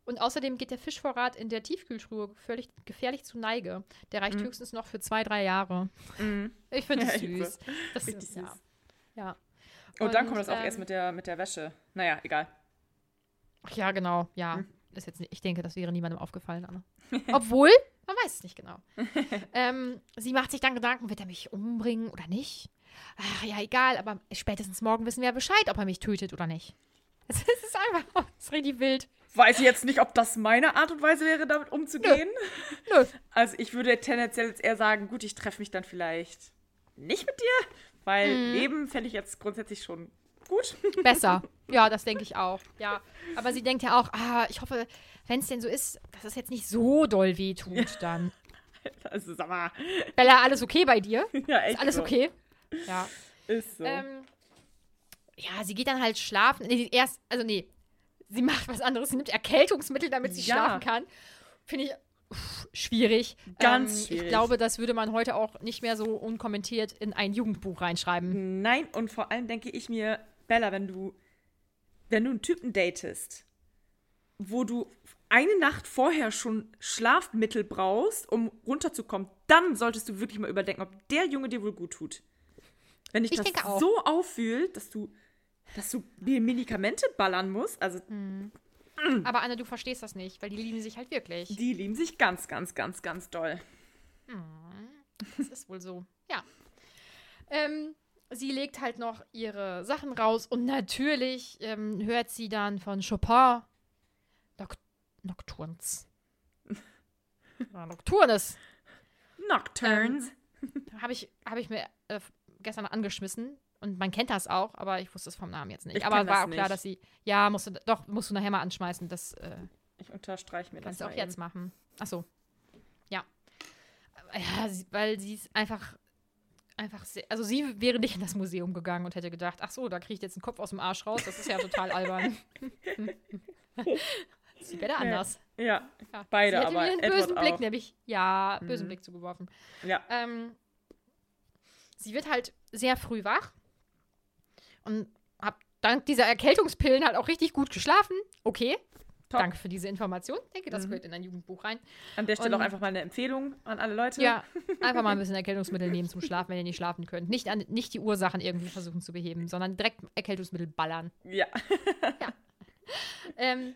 Und außerdem geht der Fischvorrat in der Tiefkühltruhe völlig gefährlich zu Neige. Der reicht mhm. höchstens noch für zwei, drei Jahre. Mhm. Ich finde es ja, süß. Das Richtig ist, süß. Ja. ja. Und, Und, dann kommt das auch ähm, erst mit der, mit der Wäsche. Naja, egal. Ach ja, genau. Ja. Mhm. Ist jetzt nicht, ich denke, das wäre niemandem aufgefallen, Anna. Obwohl, man weiß es nicht genau. ähm, sie macht sich dann Gedanken, wird er mich umbringen oder nicht? Ach ja, egal, aber spätestens morgen wissen wir ja Bescheid, ob er mich tötet oder nicht. Es ist einfach, es ist richtig wild weiß ich jetzt nicht, ob das meine Art und Weise wäre, damit umzugehen. Nö. Nö. Also ich würde tendenziell jetzt eher sagen, gut, ich treffe mich dann vielleicht nicht mit dir, weil mhm. Leben fände ich jetzt grundsätzlich schon gut. Besser. Ja, das denke ich auch. Ja. Aber sie denkt ja auch, ah, ich hoffe, wenn es denn so ist, dass es jetzt nicht so doll wehtut, ja. dann. Also sag mal. Bella, alles okay bei dir? Ja, echt. Ist alles so. okay? Ja. Ist so. Ähm, ja, sie geht dann halt schlafen. Nee, erst, also nee, sie macht was anderes. Sie nimmt Erkältungsmittel, damit sie ja. schlafen kann. Finde ich uff, schwierig. Ganz ähm, schwierig. Ich glaube, das würde man heute auch nicht mehr so unkommentiert in ein Jugendbuch reinschreiben. Nein, und vor allem denke ich mir, Bella, wenn du, wenn du einen Typen datest, wo du eine Nacht vorher schon Schlafmittel brauchst, um runterzukommen, dann solltest du wirklich mal überdenken, ob der Junge dir wohl gut tut. Wenn dich ich das so auffühlt, dass du dass du dir Medikamente ballern musst. Also. Mhm. Aber Anne, du verstehst das nicht, weil die lieben sich halt wirklich. Die lieben sich ganz, ganz, ganz, ganz doll. Mhm. Das ist wohl so. Ja. Ähm, sie legt halt noch ihre Sachen raus und natürlich ähm, hört sie dann von Chopin Noct Nocturns. Nocturnes. Nocturnes. Ähm, Habe ich, hab ich mir äh, gestern angeschmissen. Und man kennt das auch, aber ich wusste es vom Namen jetzt nicht. Ich aber war auch nicht. klar, dass sie. Ja, musst du, doch, musst du nachher mal anschmeißen. Das, äh, ich unterstreiche mir kannst das. Kannst du auch jetzt machen. Achso. Ja. Ja, sie, weil sie ist einfach. Einfach sehr, also sie wäre nicht in das Museum gegangen und hätte gedacht, ach so, da kriege ich jetzt einen Kopf aus dem Arsch raus, das ist ja total albern. sie wäre anders. Ja, ja, beide, sie hätte aber mir einen bösen Blick, nämlich, ja, bösen mhm. Blick zugeworfen. Ja. Ähm, sie wird halt sehr früh wach und habe dank dieser Erkältungspillen halt auch richtig gut geschlafen. Okay. Top. Danke für diese Information. Ich denke, das mhm. gehört in ein Jugendbuch rein. An der Stelle und, auch einfach mal eine Empfehlung an alle Leute. Ja, einfach mal ein bisschen Erkältungsmittel nehmen zum Schlafen, wenn ihr nicht schlafen könnt. Nicht, an, nicht die Ursachen irgendwie versuchen zu beheben, sondern direkt Erkältungsmittel ballern. Ja. ja. Ähm,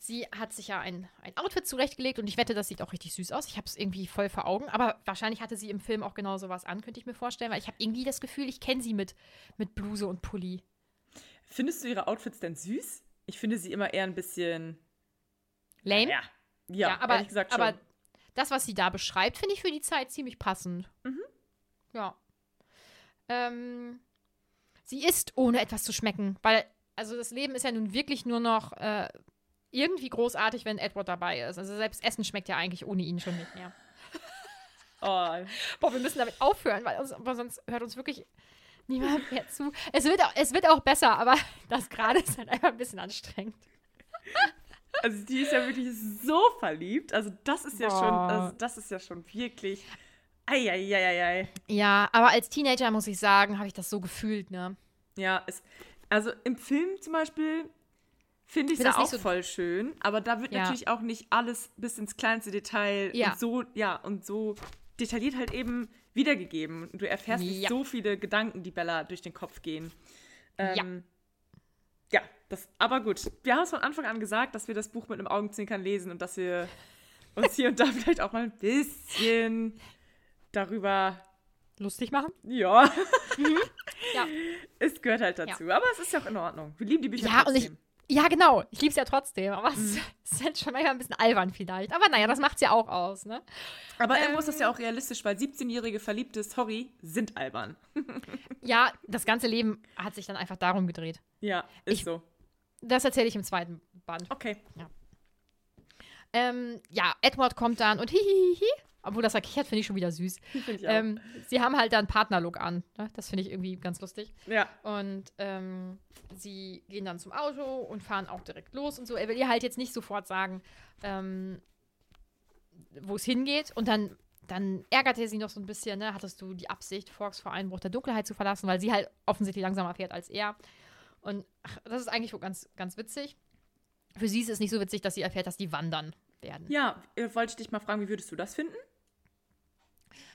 Sie hat sich ja ein, ein Outfit zurechtgelegt und ich wette, das sieht auch richtig süß aus. Ich habe es irgendwie voll vor Augen, aber wahrscheinlich hatte sie im Film auch genau sowas an, könnte ich mir vorstellen, weil ich habe irgendwie das Gefühl, ich kenne sie mit, mit Bluse und Pulli. Findest du ihre Outfits denn süß? Ich finde sie immer eher ein bisschen lame. Ja, ja, ja aber, gesagt schon. aber das, was sie da beschreibt, finde ich für die Zeit ziemlich passend. Mhm. Ja. Ähm, sie isst, ohne etwas zu schmecken, weil also das Leben ist ja nun wirklich nur noch äh, irgendwie großartig, wenn Edward dabei ist. Also selbst Essen schmeckt ja eigentlich ohne ihn schon nicht mehr. Oh. Boah, wir müssen damit aufhören, weil, uns, weil sonst hört uns wirklich niemand mehr zu. Es wird auch, es wird auch besser, aber das gerade ist halt einfach ein bisschen anstrengend. Also die ist ja wirklich so verliebt. Also das ist ja Boah. schon, also das ist ja schon wirklich. Eieieiei. Ja, aber als Teenager muss ich sagen, habe ich das so gefühlt, ne? Ja, es, also im Film zum Beispiel Finde ich es auch so voll schön, aber da wird ja. natürlich auch nicht alles bis ins kleinste Detail ja. und so, ja, und so detailliert halt eben wiedergegeben. Du erfährst ja. so viele Gedanken, die Bella durch den Kopf gehen. Ähm, ja. Ja, Das, aber gut, wir haben es von Anfang an gesagt, dass wir das Buch mit einem Augenzwinkern lesen und dass wir uns hier und da vielleicht auch mal ein bisschen darüber lustig machen. Ja. Ja. Es gehört halt dazu. Aber es ist ja auch in Ordnung. Wir lieben die Bücher Ja, und ich, trotzdem. Ja, genau. Ich liebe es ja trotzdem. Aber es Mhm. ist halt schon manchmal ein bisschen albern vielleicht. Aber naja, das macht es ja auch aus, ne? Aber ähm, irgendwo ist das ja auch realistisch, weil 17-jährige Verliebte, sorry, sind albern. Ja, das ganze Leben hat sich dann einfach darum gedreht. Ja, ist Ich- so. Das erzähle ich im zweiten Band. Okay. Ähm, ja, Edward kommt dann und hihihihi. Obwohl das erkichert, finde ich schon wieder süß. Ähm, sie haben halt dann Partnerlook an. Ne? Das finde ich irgendwie ganz lustig. ja. Und ähm, sie gehen dann zum Auto und fahren auch direkt los und so. Er will ihr halt jetzt nicht sofort sagen, ähm, wo es hingeht. Und dann, dann ärgert er sie noch so ein bisschen, ne? Hattest du die Absicht, Forks vor Einbruch der Dunkelheit zu verlassen, weil sie halt offensichtlich langsamer fährt als er. Und ach, das ist eigentlich ganz, ganz witzig. Für sie ist es nicht so witzig, dass sie erfährt, dass die wandern werden. Ja, äh, wollte ich dich mal fragen, wie würdest du das finden?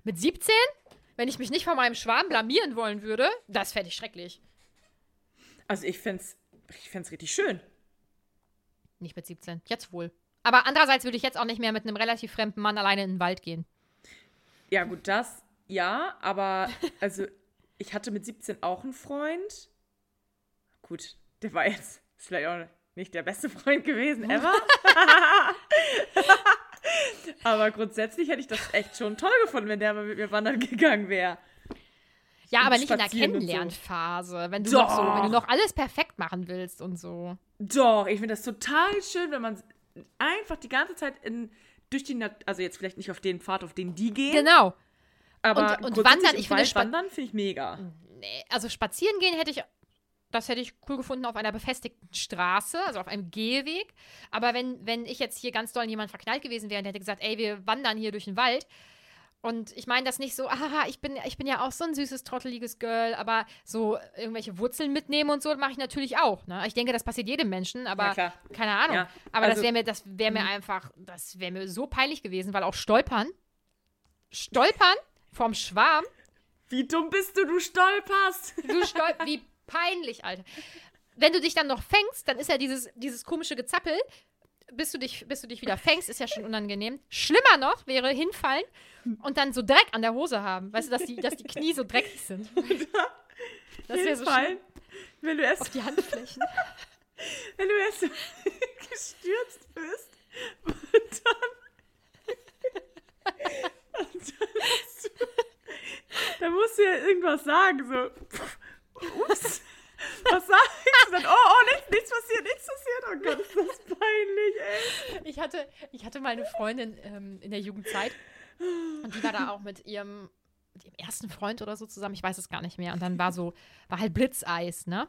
Mit 17? Wenn ich mich nicht von meinem Schwarm blamieren wollen würde, das fände ich schrecklich. Also ich fände es ich fänd's richtig schön. Nicht mit 17. Jetzt wohl. Aber andererseits würde ich jetzt auch nicht mehr mit einem relativ fremden Mann alleine in den Wald gehen. Ja, gut, das ja, aber also ich hatte mit 17 auch einen Freund. Gut, der war jetzt vielleicht auch nicht der beste Freund gewesen ever. aber grundsätzlich hätte ich das echt schon toll gefunden, wenn der mal mit mir wandern gegangen wäre. Ja, aber nicht in der und so. Kennenlernphase. Wenn du Doch. noch so, wenn du noch alles perfekt machen willst und so. Doch, ich finde das total schön, wenn man einfach die ganze Zeit in durch die Nat also jetzt vielleicht nicht auf den Pfad, auf den die gehen, Genau. aber und- und wandern, ich finde wandern finde ich mega. Nee, also spazieren gehen hätte ich, das hätte ich cool gefunden auf einer befestigten Straße, also auf einem Gehweg. Aber wenn, wenn ich jetzt hier ganz doll in jemand verknallt gewesen wäre und hätte gesagt, ey, wir wandern hier durch den Wald. Und ich meine das nicht so, haha, ich bin, ich bin ja auch so ein süßes, trotteliges Girl, aber so irgendwelche Wurzeln mitnehmen und so mache ich natürlich auch. Ne? Ich denke, das passiert jedem Menschen, aber Ja, keine Ahnung. Ja, aber das also- wäre mir, das wäre mir einfach, das wäre mir so peinlich gewesen, weil auch Stolpern, Stolpern vom Schwarm, Wie dumm bist du, du stolperst. Du stolp, wie peinlich, Alter. Wenn du dich dann noch fängst, dann ist ja dieses, dieses komische Gezappel, bis du, dich, bis du dich wieder fängst, ist ja schon unangenehm. Schlimmer noch wäre hinfallen und dann so Dreck an der Hose haben. Weißt du, dass die, dass die Knie so dreckig sind. Das wäre so schlimm. wenn du erst, Auf die Handflächen. wenn du erst gestürzt bist und dann, und dann, du, dann musst du ja irgendwas sagen, so, ups, was sagst du dann? Oh, oh, nichts, nichts passiert, nichts passiert. Oh Gott, ist das peinlich, ey. Ich hatte, ich hatte meine Freundin ähm, in der Jugendzeit und die war da auch mit ihrem, mit ihrem ersten Freund oder so zusammen, ich weiß es gar nicht mehr. Und dann war so, war halt Blitzeis, ne?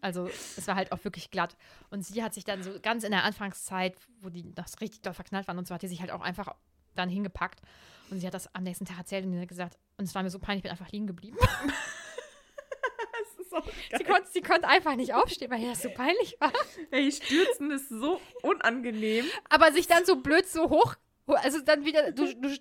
Also es war halt auch wirklich glatt. Und sie hat sich dann so ganz in der Anfangszeit, wo die das richtig doll verknallt waren und so, hat die sich halt auch einfach dann hingepackt. Und sie hat das am nächsten Tag erzählt und sie hat gesagt, und es war mir so peinlich, ich bin einfach liegen geblieben. Auch sie, konnte, sie konnte einfach nicht aufstehen, weil ihr das so peinlich war. Ey, Stürzen ist so unangenehm. Aber sich dann so blöd so hoch, also dann wieder, du, du,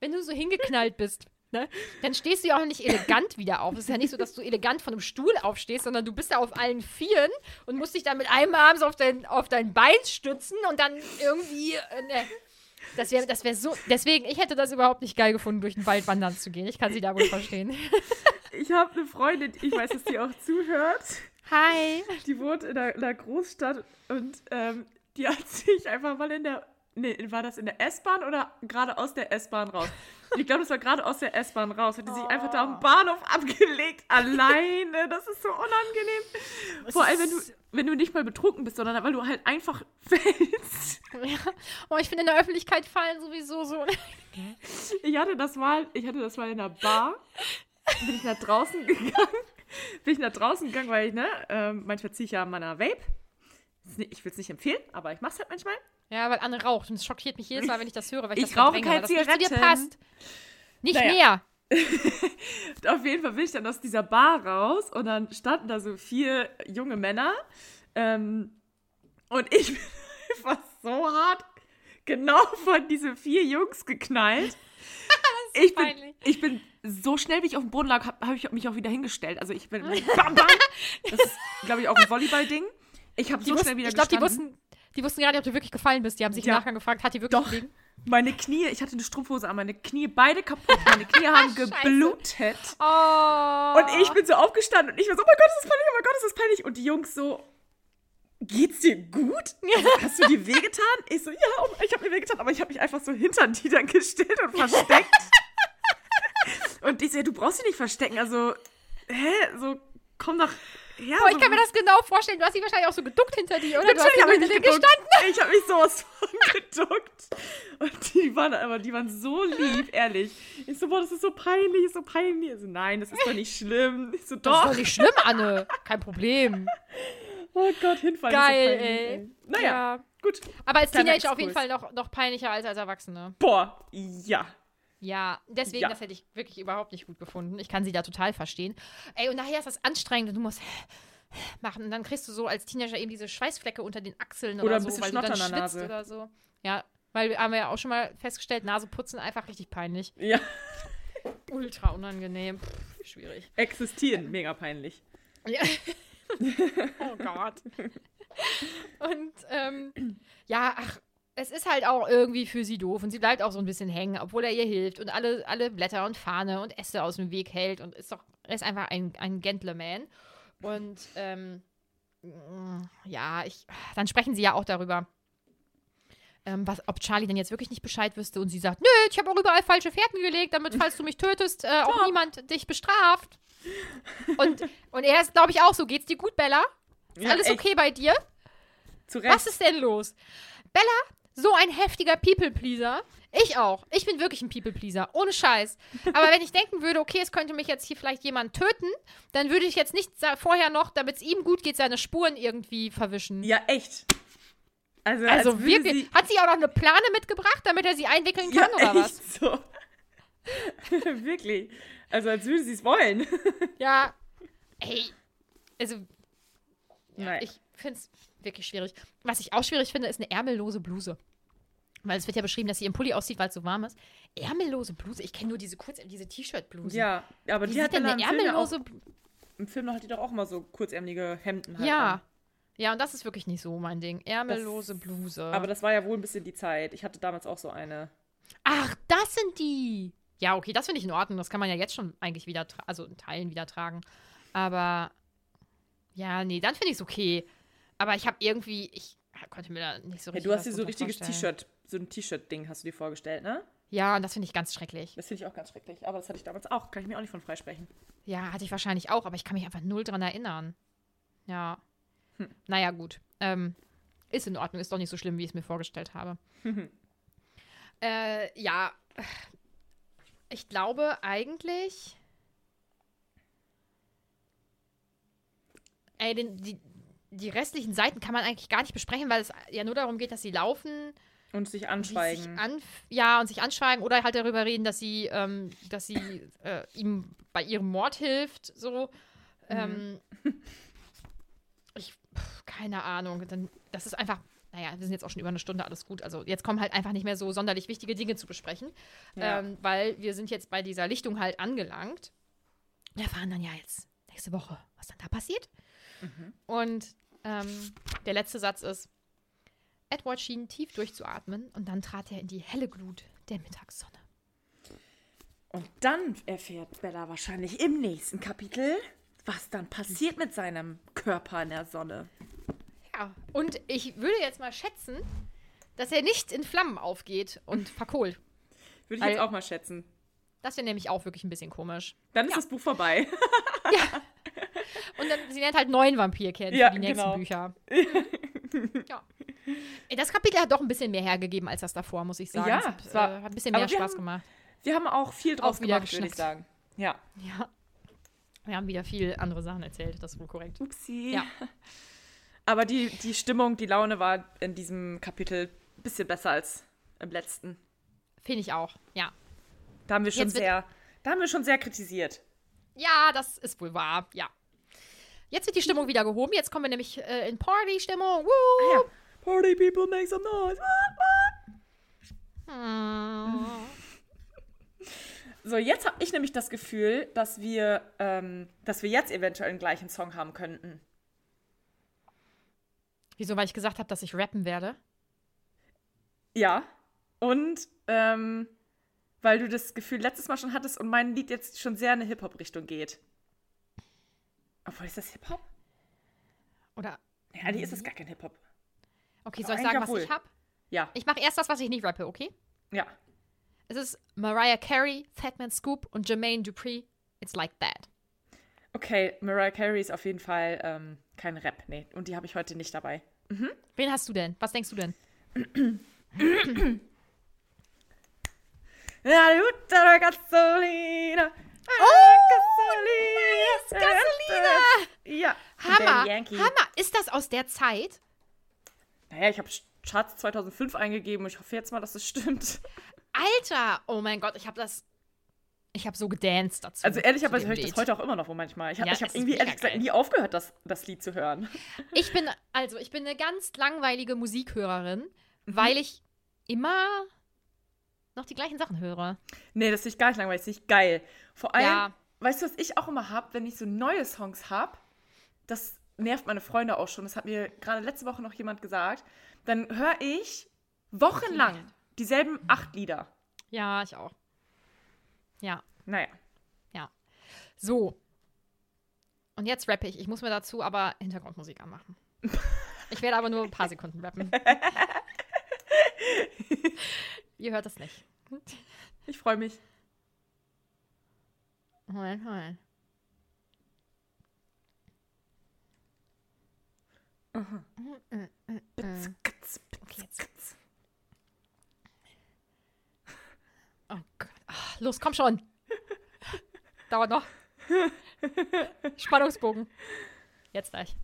wenn du so hingeknallt bist, ne, dann stehst du ja auch nicht elegant wieder auf. Es ist ja nicht so, dass du elegant von einem Stuhl aufstehst, sondern du bist ja auf allen Vieren und musst dich dann mit einem Arm so auf dein, auf dein Bein stützen und dann irgendwie, äh, ne. Das wäre das wär so, deswegen, ich hätte das überhaupt nicht geil gefunden, durch den Wald wandern zu gehen. Ich kann sie da wohl verstehen. Ich habe eine Freundin, ich weiß, dass die auch zuhört. Hi. Die wohnt in einer, in einer Großstadt und ähm, die hat sich einfach mal in der. Nee, war das in der S-Bahn oder gerade aus der S-Bahn raus? Ich glaube, das war gerade aus der S-Bahn raus. Hat die sich einfach da am Bahnhof abgelegt, alleine. Das ist so unangenehm. Vor allem, wenn du, wenn du nicht mal betrunken bist, sondern weil du halt einfach fällst. Ja. Oh, ich finde in der Öffentlichkeit fallen sowieso so. Ich hatte das mal, ich hatte das mal in einer Bar. Bin ich nach draußen gegangen. Bin ich nach draußen gegangen, weil ich, ne, ähm, manchmal ziehe ich ja an meiner Vape. Ich will es nicht empfehlen, aber ich mach's halt manchmal. Ja, weil Anne raucht und es schockiert mich jedes Mal, wenn ich das höre, weil ich, Ich das rauche keine weil das nicht zu dir Zigaretten. passt. Nicht Naja. mehr. Auf jeden Fall bin ich dann aus dieser Bar raus und dann standen da so vier junge Männer. Ähm, und ich bin einfach so hart genau von diesen vier Jungs geknallt. ich, bin, peinlich. ich bin so schnell, wie ich auf dem Boden lag, habe hab ich mich auch wieder hingestellt. Also ich bin bam, bam. Das ist, glaube ich, auch ein Volleyball-Ding. Ich habe Die so wussten, schnell wieder ich glaube, die wussten, die wussten gar nicht, ob du wirklich gefallen bist. Die haben sich Ja. im Nachgang gefragt, hat die wirklich Doch. Meine Knie, ich hatte eine Strumpfhose an, meine Knie beide kaputt. Meine Knie haben geblutet. Oh. Und ich bin so aufgestanden und ich war so, oh mein Gott, ist das peinlich, oh mein Gott, ist das peinlich. Und die Jungs so, geht's dir gut? Also, hast du dir wehgetan? Ich so, ja, ich habe mir wehgetan, aber ich habe mich einfach so hinter die dann gestellt und versteckt. Und ich ja, du brauchst dich nicht verstecken, also, hä, so, komm doch her. Boah, ich kann mir das genau vorstellen. Du hast dich wahrscheinlich auch so geduckt hinter dir, oder? Natürlich habe ich mich geduckt. Ich habe mich sowas von geduckt. Und die waren aber, die waren so lieb, ehrlich. Ich so, boah, das ist so peinlich, so peinlich. Ich so, nein, das ist doch nicht schlimm. Ich so, Das ist doch. doch nicht schlimm, Anne. Kein Problem. Oh Gott, hinfallen Geil, ist so peinlich, ey. Naja, Ja. gut. Aber als Teenager auf jeden Fall noch, noch peinlicher als als Erwachsene. Boah, ja. Ja, deswegen, Ja. das hätte ich wirklich überhaupt nicht gut gefunden. Ich kann sie da total verstehen. Ey, und nachher ist das anstrengend und du musst machen. Und dann kriegst du so als Teenager eben diese Schweißflecke unter den Achseln oder, Oder ein so, weil du dann Schnotter an der schwitzt oder so. Ja, weil wir haben wir ja auch schon mal festgestellt, Nase putzen einfach richtig peinlich. Ja, Ultra unangenehm. Pff, schwierig. existieren, mega peinlich. Ja. oh Gott. Und ähm, ja, ach, es ist halt auch irgendwie für sie doof und sie bleibt auch so ein bisschen hängen, obwohl er ihr hilft und alle, alle Blätter und Fahne und Äste aus dem Weg hält und ist doch, er ist einfach ein, ein Gentleman. Und ähm, ja, ich, dann sprechen sie ja auch darüber. Ähm, was, ob Charlie denn jetzt wirklich nicht Bescheid wüsste und sie sagt, nö, ich habe auch überall falsche Fährten gelegt, damit, falls du mich tötest, äh, auch niemand dich bestraft. Und, und er ist, glaube ich, auch so. Geht's dir gut, Bella? Ist Ja, alles echt, okay bei dir? Zu Recht. Was ist denn los? Bella, so ein heftiger People-Pleaser. Ich auch. Ich bin wirklich ein People-Pleaser. Ohne Scheiß. Aber wenn ich denken würde, okay, es könnte mich jetzt hier vielleicht jemand töten, dann würde ich jetzt nicht vorher noch, damit es ihm gut geht, seine Spuren irgendwie verwischen. Ja, echt. Also, also wirklich. Sie, Hat sie auch noch eine Plane mitgebracht, damit er sie einwickeln kann ja, oder echt was? so. wirklich. Also, als würde sie es wollen. Ja. Ey. Also, Nein. Ich finde es wirklich schwierig. Was ich auch schwierig finde, ist eine ärmellose Bluse. Weil es wird ja beschrieben, dass sie im Pulli aussieht, weil es so warm ist. Ärmellose Bluse? Ich kenne nur diese kurz, diese T-Shirt-Bluse. ja, aber Wie die hat denn dann eine im Film, ja auch, ärmellose im Film hat die doch auch mal so kurzärmelige Hemden halt Ja. an. Ja, und das ist wirklich nicht so mein Ding. Ärmellose Bluse. Aber das war ja wohl ein bisschen die Zeit. Ich hatte damals auch so eine. Ach, das sind die. Ja, okay, das finde ich in Ordnung. Das kann man ja jetzt schon eigentlich wieder, also in Teilen wieder tragen. Aber ja, nee, dann finde ich es okay. Aber ich habe irgendwie, ich konnte mir da nicht so Ja, richtig du hast dir so drunter richtiges. T-Shirt, so ein T-Shirt-Ding hast du dir vorgestellt, ne? Ja, und das finde ich ganz schrecklich. Das finde ich auch ganz schrecklich. Aber das hatte ich damals auch. Kann ich mir auch nicht von freisprechen. Ja, hatte ich wahrscheinlich auch, aber ich kann mich einfach null dran erinnern. Ja. Hm. Naja, gut. Ähm, ist in Ordnung, ist doch nicht so schlimm, wie ich es mir vorgestellt habe. äh, ja. Ich glaube eigentlich. Ey, den, die, die restlichen Seiten kann man eigentlich gar nicht besprechen, weil es ja nur darum geht, dass sie laufen Und sich anschweigen. Sich anf ja, und sich anschweigen oder halt darüber reden, dass sie, ähm, dass sie äh, ihm bei ihrem Mord hilft, so. Ähm, ich, pf, keine Ahnung. Dann, das ist einfach, naja, wir sind jetzt auch schon über eine Stunde, alles gut. Also jetzt kommen halt einfach nicht mehr so sonderlich wichtige Dinge zu besprechen, Ja. ähm, weil wir sind jetzt bei dieser Lichtung halt angelangt. Wir erfahren dann ja jetzt nächste Woche, was dann da passiert. Und ähm, der letzte Satz ist, Edward schien tief durchzuatmen und dann trat er in die helle Glut der Mittagssonne. Und dann erfährt Bella wahrscheinlich im nächsten Kapitel, was dann passiert mit seinem Körper in der Sonne. Ja, und ich würde jetzt mal schätzen, dass er nicht in Flammen aufgeht und verkohlt. Würde ich Weil- jetzt auch mal schätzen. Das wäre nämlich auch wirklich ein bisschen komisch. Dann ist Ja. das Buch vorbei. Und dann, sie lernt halt neuen Vampir kennen Ja, für die nächsten genau. Bücher. ja. Das Kapitel hat doch ein bisschen mehr hergegeben als das davor, muss ich sagen. Ja, es hat, es war- äh, hat ein bisschen mehr Spaß haben- gemacht. Wir haben auch viel draus Auch wieder gemacht, würde ich sagen. Ja. Ja. Wir haben wieder viel andere Sachen erzählt, das ist wohl korrekt. Upsi. Ja. Aber die, die Stimmung, die Laune war in diesem Kapitel ein bisschen besser als im letzten. Finde ich auch, ja. Da haben wir schon Jetzt sehr, da haben wir schon sehr kritisiert. Ja, das ist wohl wahr, ja. Jetzt wird die Stimmung wieder gehoben. Jetzt kommen wir nämlich äh, in Party-Stimmung. Woo! Ja. Party people make some noise. Hm. So, jetzt habe ich nämlich das Gefühl, dass wir, ähm, dass wir jetzt eventuell einen gleichen Song haben könnten. Wieso? Weil ich gesagt habe, dass ich rappen werde? Ja. Und ähm, weil du das Gefühl letztes Mal schon hattest und mein Lied jetzt schon sehr in eine Hip-Hop-Richtung geht. Obwohl, ist das Hip-Hop? Oder. Ja, eigentlich ist das gar kein Hip-Hop. Okay, soll ich sagen, was ich wohl. habe? Ja, Ich mache erst das, was ich nicht rappe, okay? ja. Es ist Mariah Carey, Fatman Scoop und Jermaine Dupri. It's like that. Okay, Mariah Carey ist auf jeden Fall ähm, kein Rap, nee. Und die habe ich heute nicht dabei. Wen hast du denn? Was denkst du denn? Ja, Luther Gasolina. Oh, Gasolina. Gasolina. Ja. Hammer! Daddy Yankee. Hammer! Ist das aus der Zeit? Naja, ich habe Charts 2005 eingegeben und ich hoffe jetzt mal, dass es stimmt. Alter! Oh mein Gott, ich habe das. Ich habe so gedanced dazu. Also ehrlicherweise höre ich das Lied. heute auch immer noch wo manchmal. Ich habe Ja, ich hab ist irgendwie ehrlich gesagt geil. nie aufgehört, das, das Lied zu hören. Ich bin, also, ich bin eine ganz langweilige Musikhörerin, Mhm. weil ich immer noch die gleichen Sachen höre. Nee, das finde ich gar nicht langweilig, das finde ich geil. Vor allem, Ja. weißt du, was ich auch immer habe, wenn ich so neue Songs habe? Das nervt meine Freunde auch schon. Das hat mir gerade letzte Woche noch jemand gesagt. Dann höre ich wochenlang dieselben acht Lieder. Ja, ich auch. Ja, Naja. ja. So. Und jetzt rappe ich. Ich muss mir dazu aber Hintergrundmusik anmachen. Ich werde aber nur ein paar Sekunden rappen. Ihr hört das nicht. Ich freue mich. Bitz, kitz, bitz, Okay, jetzt. kitz. Oh Gott. Ah, los, komm schon. Dauert noch. Spannungsbogen. Jetzt gleich.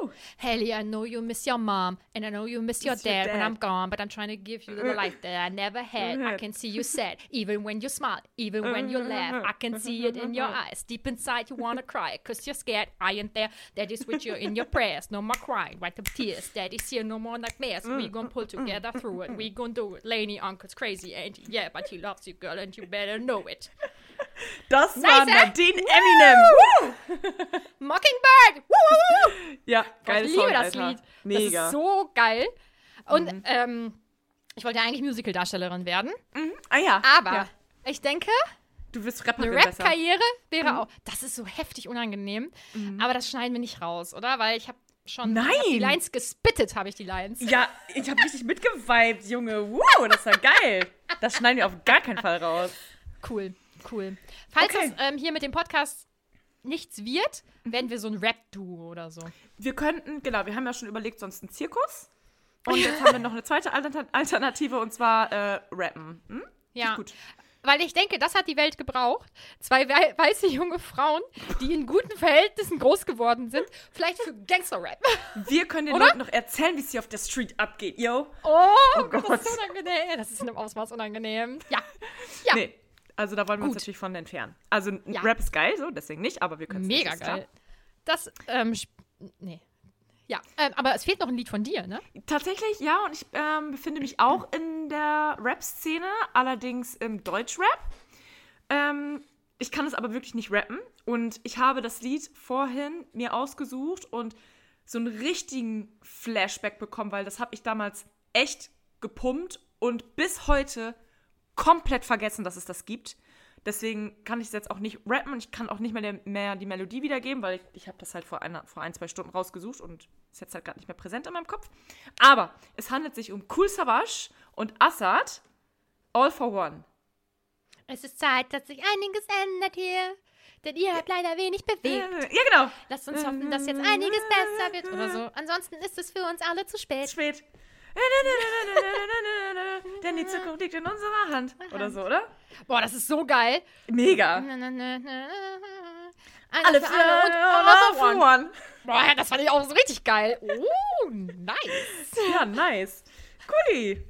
Woo. Haley, I know you miss your mom, and I know you miss your Miss your dad, when. I'm gone, but I'm trying to give you the uh-huh. life that I never had. I uh-huh. can see you sad, even when you smile, even when you uh-huh. laugh. I can see it in your eyes. Deep inside, you wanna cry, cause you're scared. I ain't there. Daddy's with you in your prayers. No more crying, wipe the tears. Daddy's here, no more nightmares. We mm, gon' pull mm, mm, together through it. We gon' do it. Laney, uncle's crazy, ain't he? Yeah, but he loves you, girl, and you better know it. Das Nice, war eh? Nadine Eminem. Mockingbird! Woo, woo, woo. Ja, geiles ich liebe Song, das Alter. Lied. Mega. Das ist so geil. Und ähm, ich wollte ja eigentlich Musical-Darstellerin werden, Mhm. Ah ja. aber Ja. ich denke, Du wirst eine Rapperin besser. Rap-Karriere wäre auch. Das ist so heftig unangenehm. Aber das schneiden wir nicht raus, oder? Weil ich habe schon ich hab die Nein. Lines gespittet, habe ich die Lines. Ja, ich habe richtig mitgeweibt, Junge. Wow, das war geil. Das schneiden wir auf gar keinen Fall raus. Cool, cool. Falls Okay. es ähm, hier mit dem Podcast nichts wird, werden wir so ein Rap-Duo oder so. Wir könnten, genau, wir haben ja schon überlegt, sonst einen Zirkus. Und jetzt haben wir noch eine zweite Alter- Alternative und zwar äh, Rappen. Hm? Ja. Gut. Weil ich denke, das hat die Welt gebraucht. Zwei wei weiße junge Frauen, die in guten Verhältnissen groß geworden sind. Vielleicht für Gangster-Rap. Wir können den Oder? Leuten noch erzählen, wie es hier auf der Street abgeht, yo. Oh, Gott. das ist unangenehm. Das ist in einem Ausmaß unangenehm. Ja. Ja. Nee, also da wollen wir uns Gut. natürlich von entfernen. Also Ja. Rap ist geil, so, deswegen nicht, aber wir können es Mega geil. Das, ähm, nee. Ja, ähm, aber es fehlt noch ein Lied von dir, ne? Tatsächlich, ja, und ich ähm, befinde mich auch in der Rap-Szene, allerdings im Deutschrap. Ähm, ich kann es aber wirklich nicht rappen und ich habe das Lied vorhin mir ausgesucht und so einen richtigen Flashback bekommen, weil das habe ich damals echt gepumpt und bis heute komplett vergessen, dass es das gibt. Deswegen kann ich es jetzt auch nicht rappen und ich kann auch nicht mehr, der, mehr die Melodie wiedergeben, weil ich, ich habe das halt vor, einer, vor ein, zwei Stunden rausgesucht und ist jetzt halt gerade nicht mehr präsent in meinem Kopf. Aber es handelt sich um Cool Savage und Assad, All for One. Es ist Zeit, dass sich einiges ändert hier. Denn ihr habt leider wenig bewegt. Ja, genau. Lasst uns hoffen, dass jetzt einiges besser wird oder so. Ansonsten ist es für uns alle zu spät. Spät. Denn die Zukunft liegt in unserer Hand. Oder so, oder? Boah, das ist so geil. Mega. Alle für alle und all for one. One. Boah, ja, das fand ich auch so richtig geil. Oh, nice. Ja, nice. Cooli.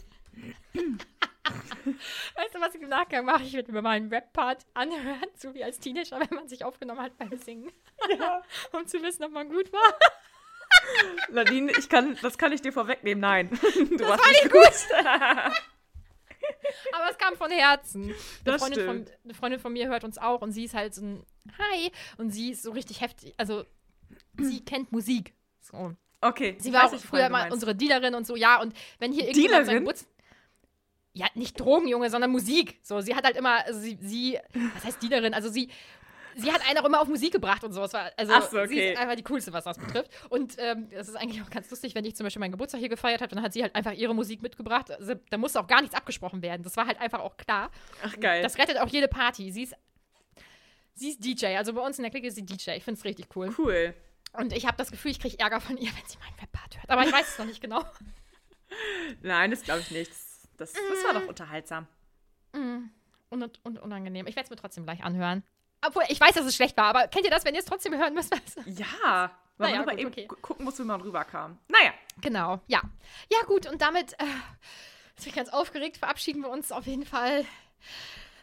Weißt du, was ich im Nachgang mache? Ich werde mir meinen Rap-Part anhören, so wie als Teenager, wenn man sich aufgenommen hat beim Singen. Ja. um zu wissen, ob man gut war. Nadine, ich kann, das kann ich dir vorwegnehmen. Nein. Du Das war nicht gut. Aber es kam von Herzen. Eine Freundin, von, eine Freundin von mir hört uns auch und sie ist halt so ein Hi und sie ist so richtig heftig. Also sie kennt Musik. So. Okay. Sie war auch früher mal unsere Dealerin und so, ja. Und wenn hier sein Dealerin? Ja, nicht Drogenjunge, sondern Musik. So, sie hat halt immer, also sie, sie, was heißt Dealerin? Also sie, sie hat einen auch immer auf Musik gebracht und so. Es war, also Ach so, sie okay. ist einfach die coolste, was das betrifft. Und ähm, das ist eigentlich auch ganz lustig, wenn ich zum Beispiel meinen Geburtstag hier gefeiert habe, dann hat sie halt einfach ihre Musik mitgebracht. Also, da musste auch gar nichts abgesprochen werden. Das war halt einfach auch klar. Ach, geil. Das rettet auch jede Party. Sie ist, sie ist DJ. Also bei uns in der Clique ist sie DJ. Ich finde es richtig cool. cool. Und ich habe das Gefühl, ich kriege Ärger von ihr, wenn sie meinen Webpart hört. Aber ich weiß es noch nicht genau. Nein, das glaube ich nicht. Das, das war doch unterhaltsam. Und, und unangenehm. Ich werde es mir trotzdem gleich anhören. Obwohl, ich weiß, dass es schlecht war, aber kennt ihr das, wenn ihr es trotzdem hören müsst? Ja, weil Naja, man aber gut, eben okay. gu- gucken muss, wie man rüberkam. Naja, genau, ja. Ja, gut, und damit äh, bin ich ganz aufgeregt. Verabschieden wir uns auf jeden Fall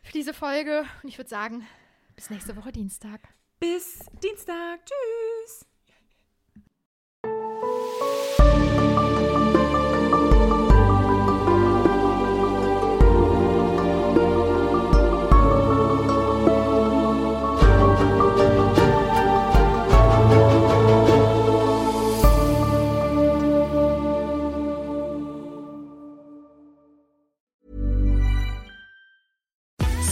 für diese Folge. Und ich würde sagen, bis nächste Woche Dienstag. bis Dienstag. Tschüss.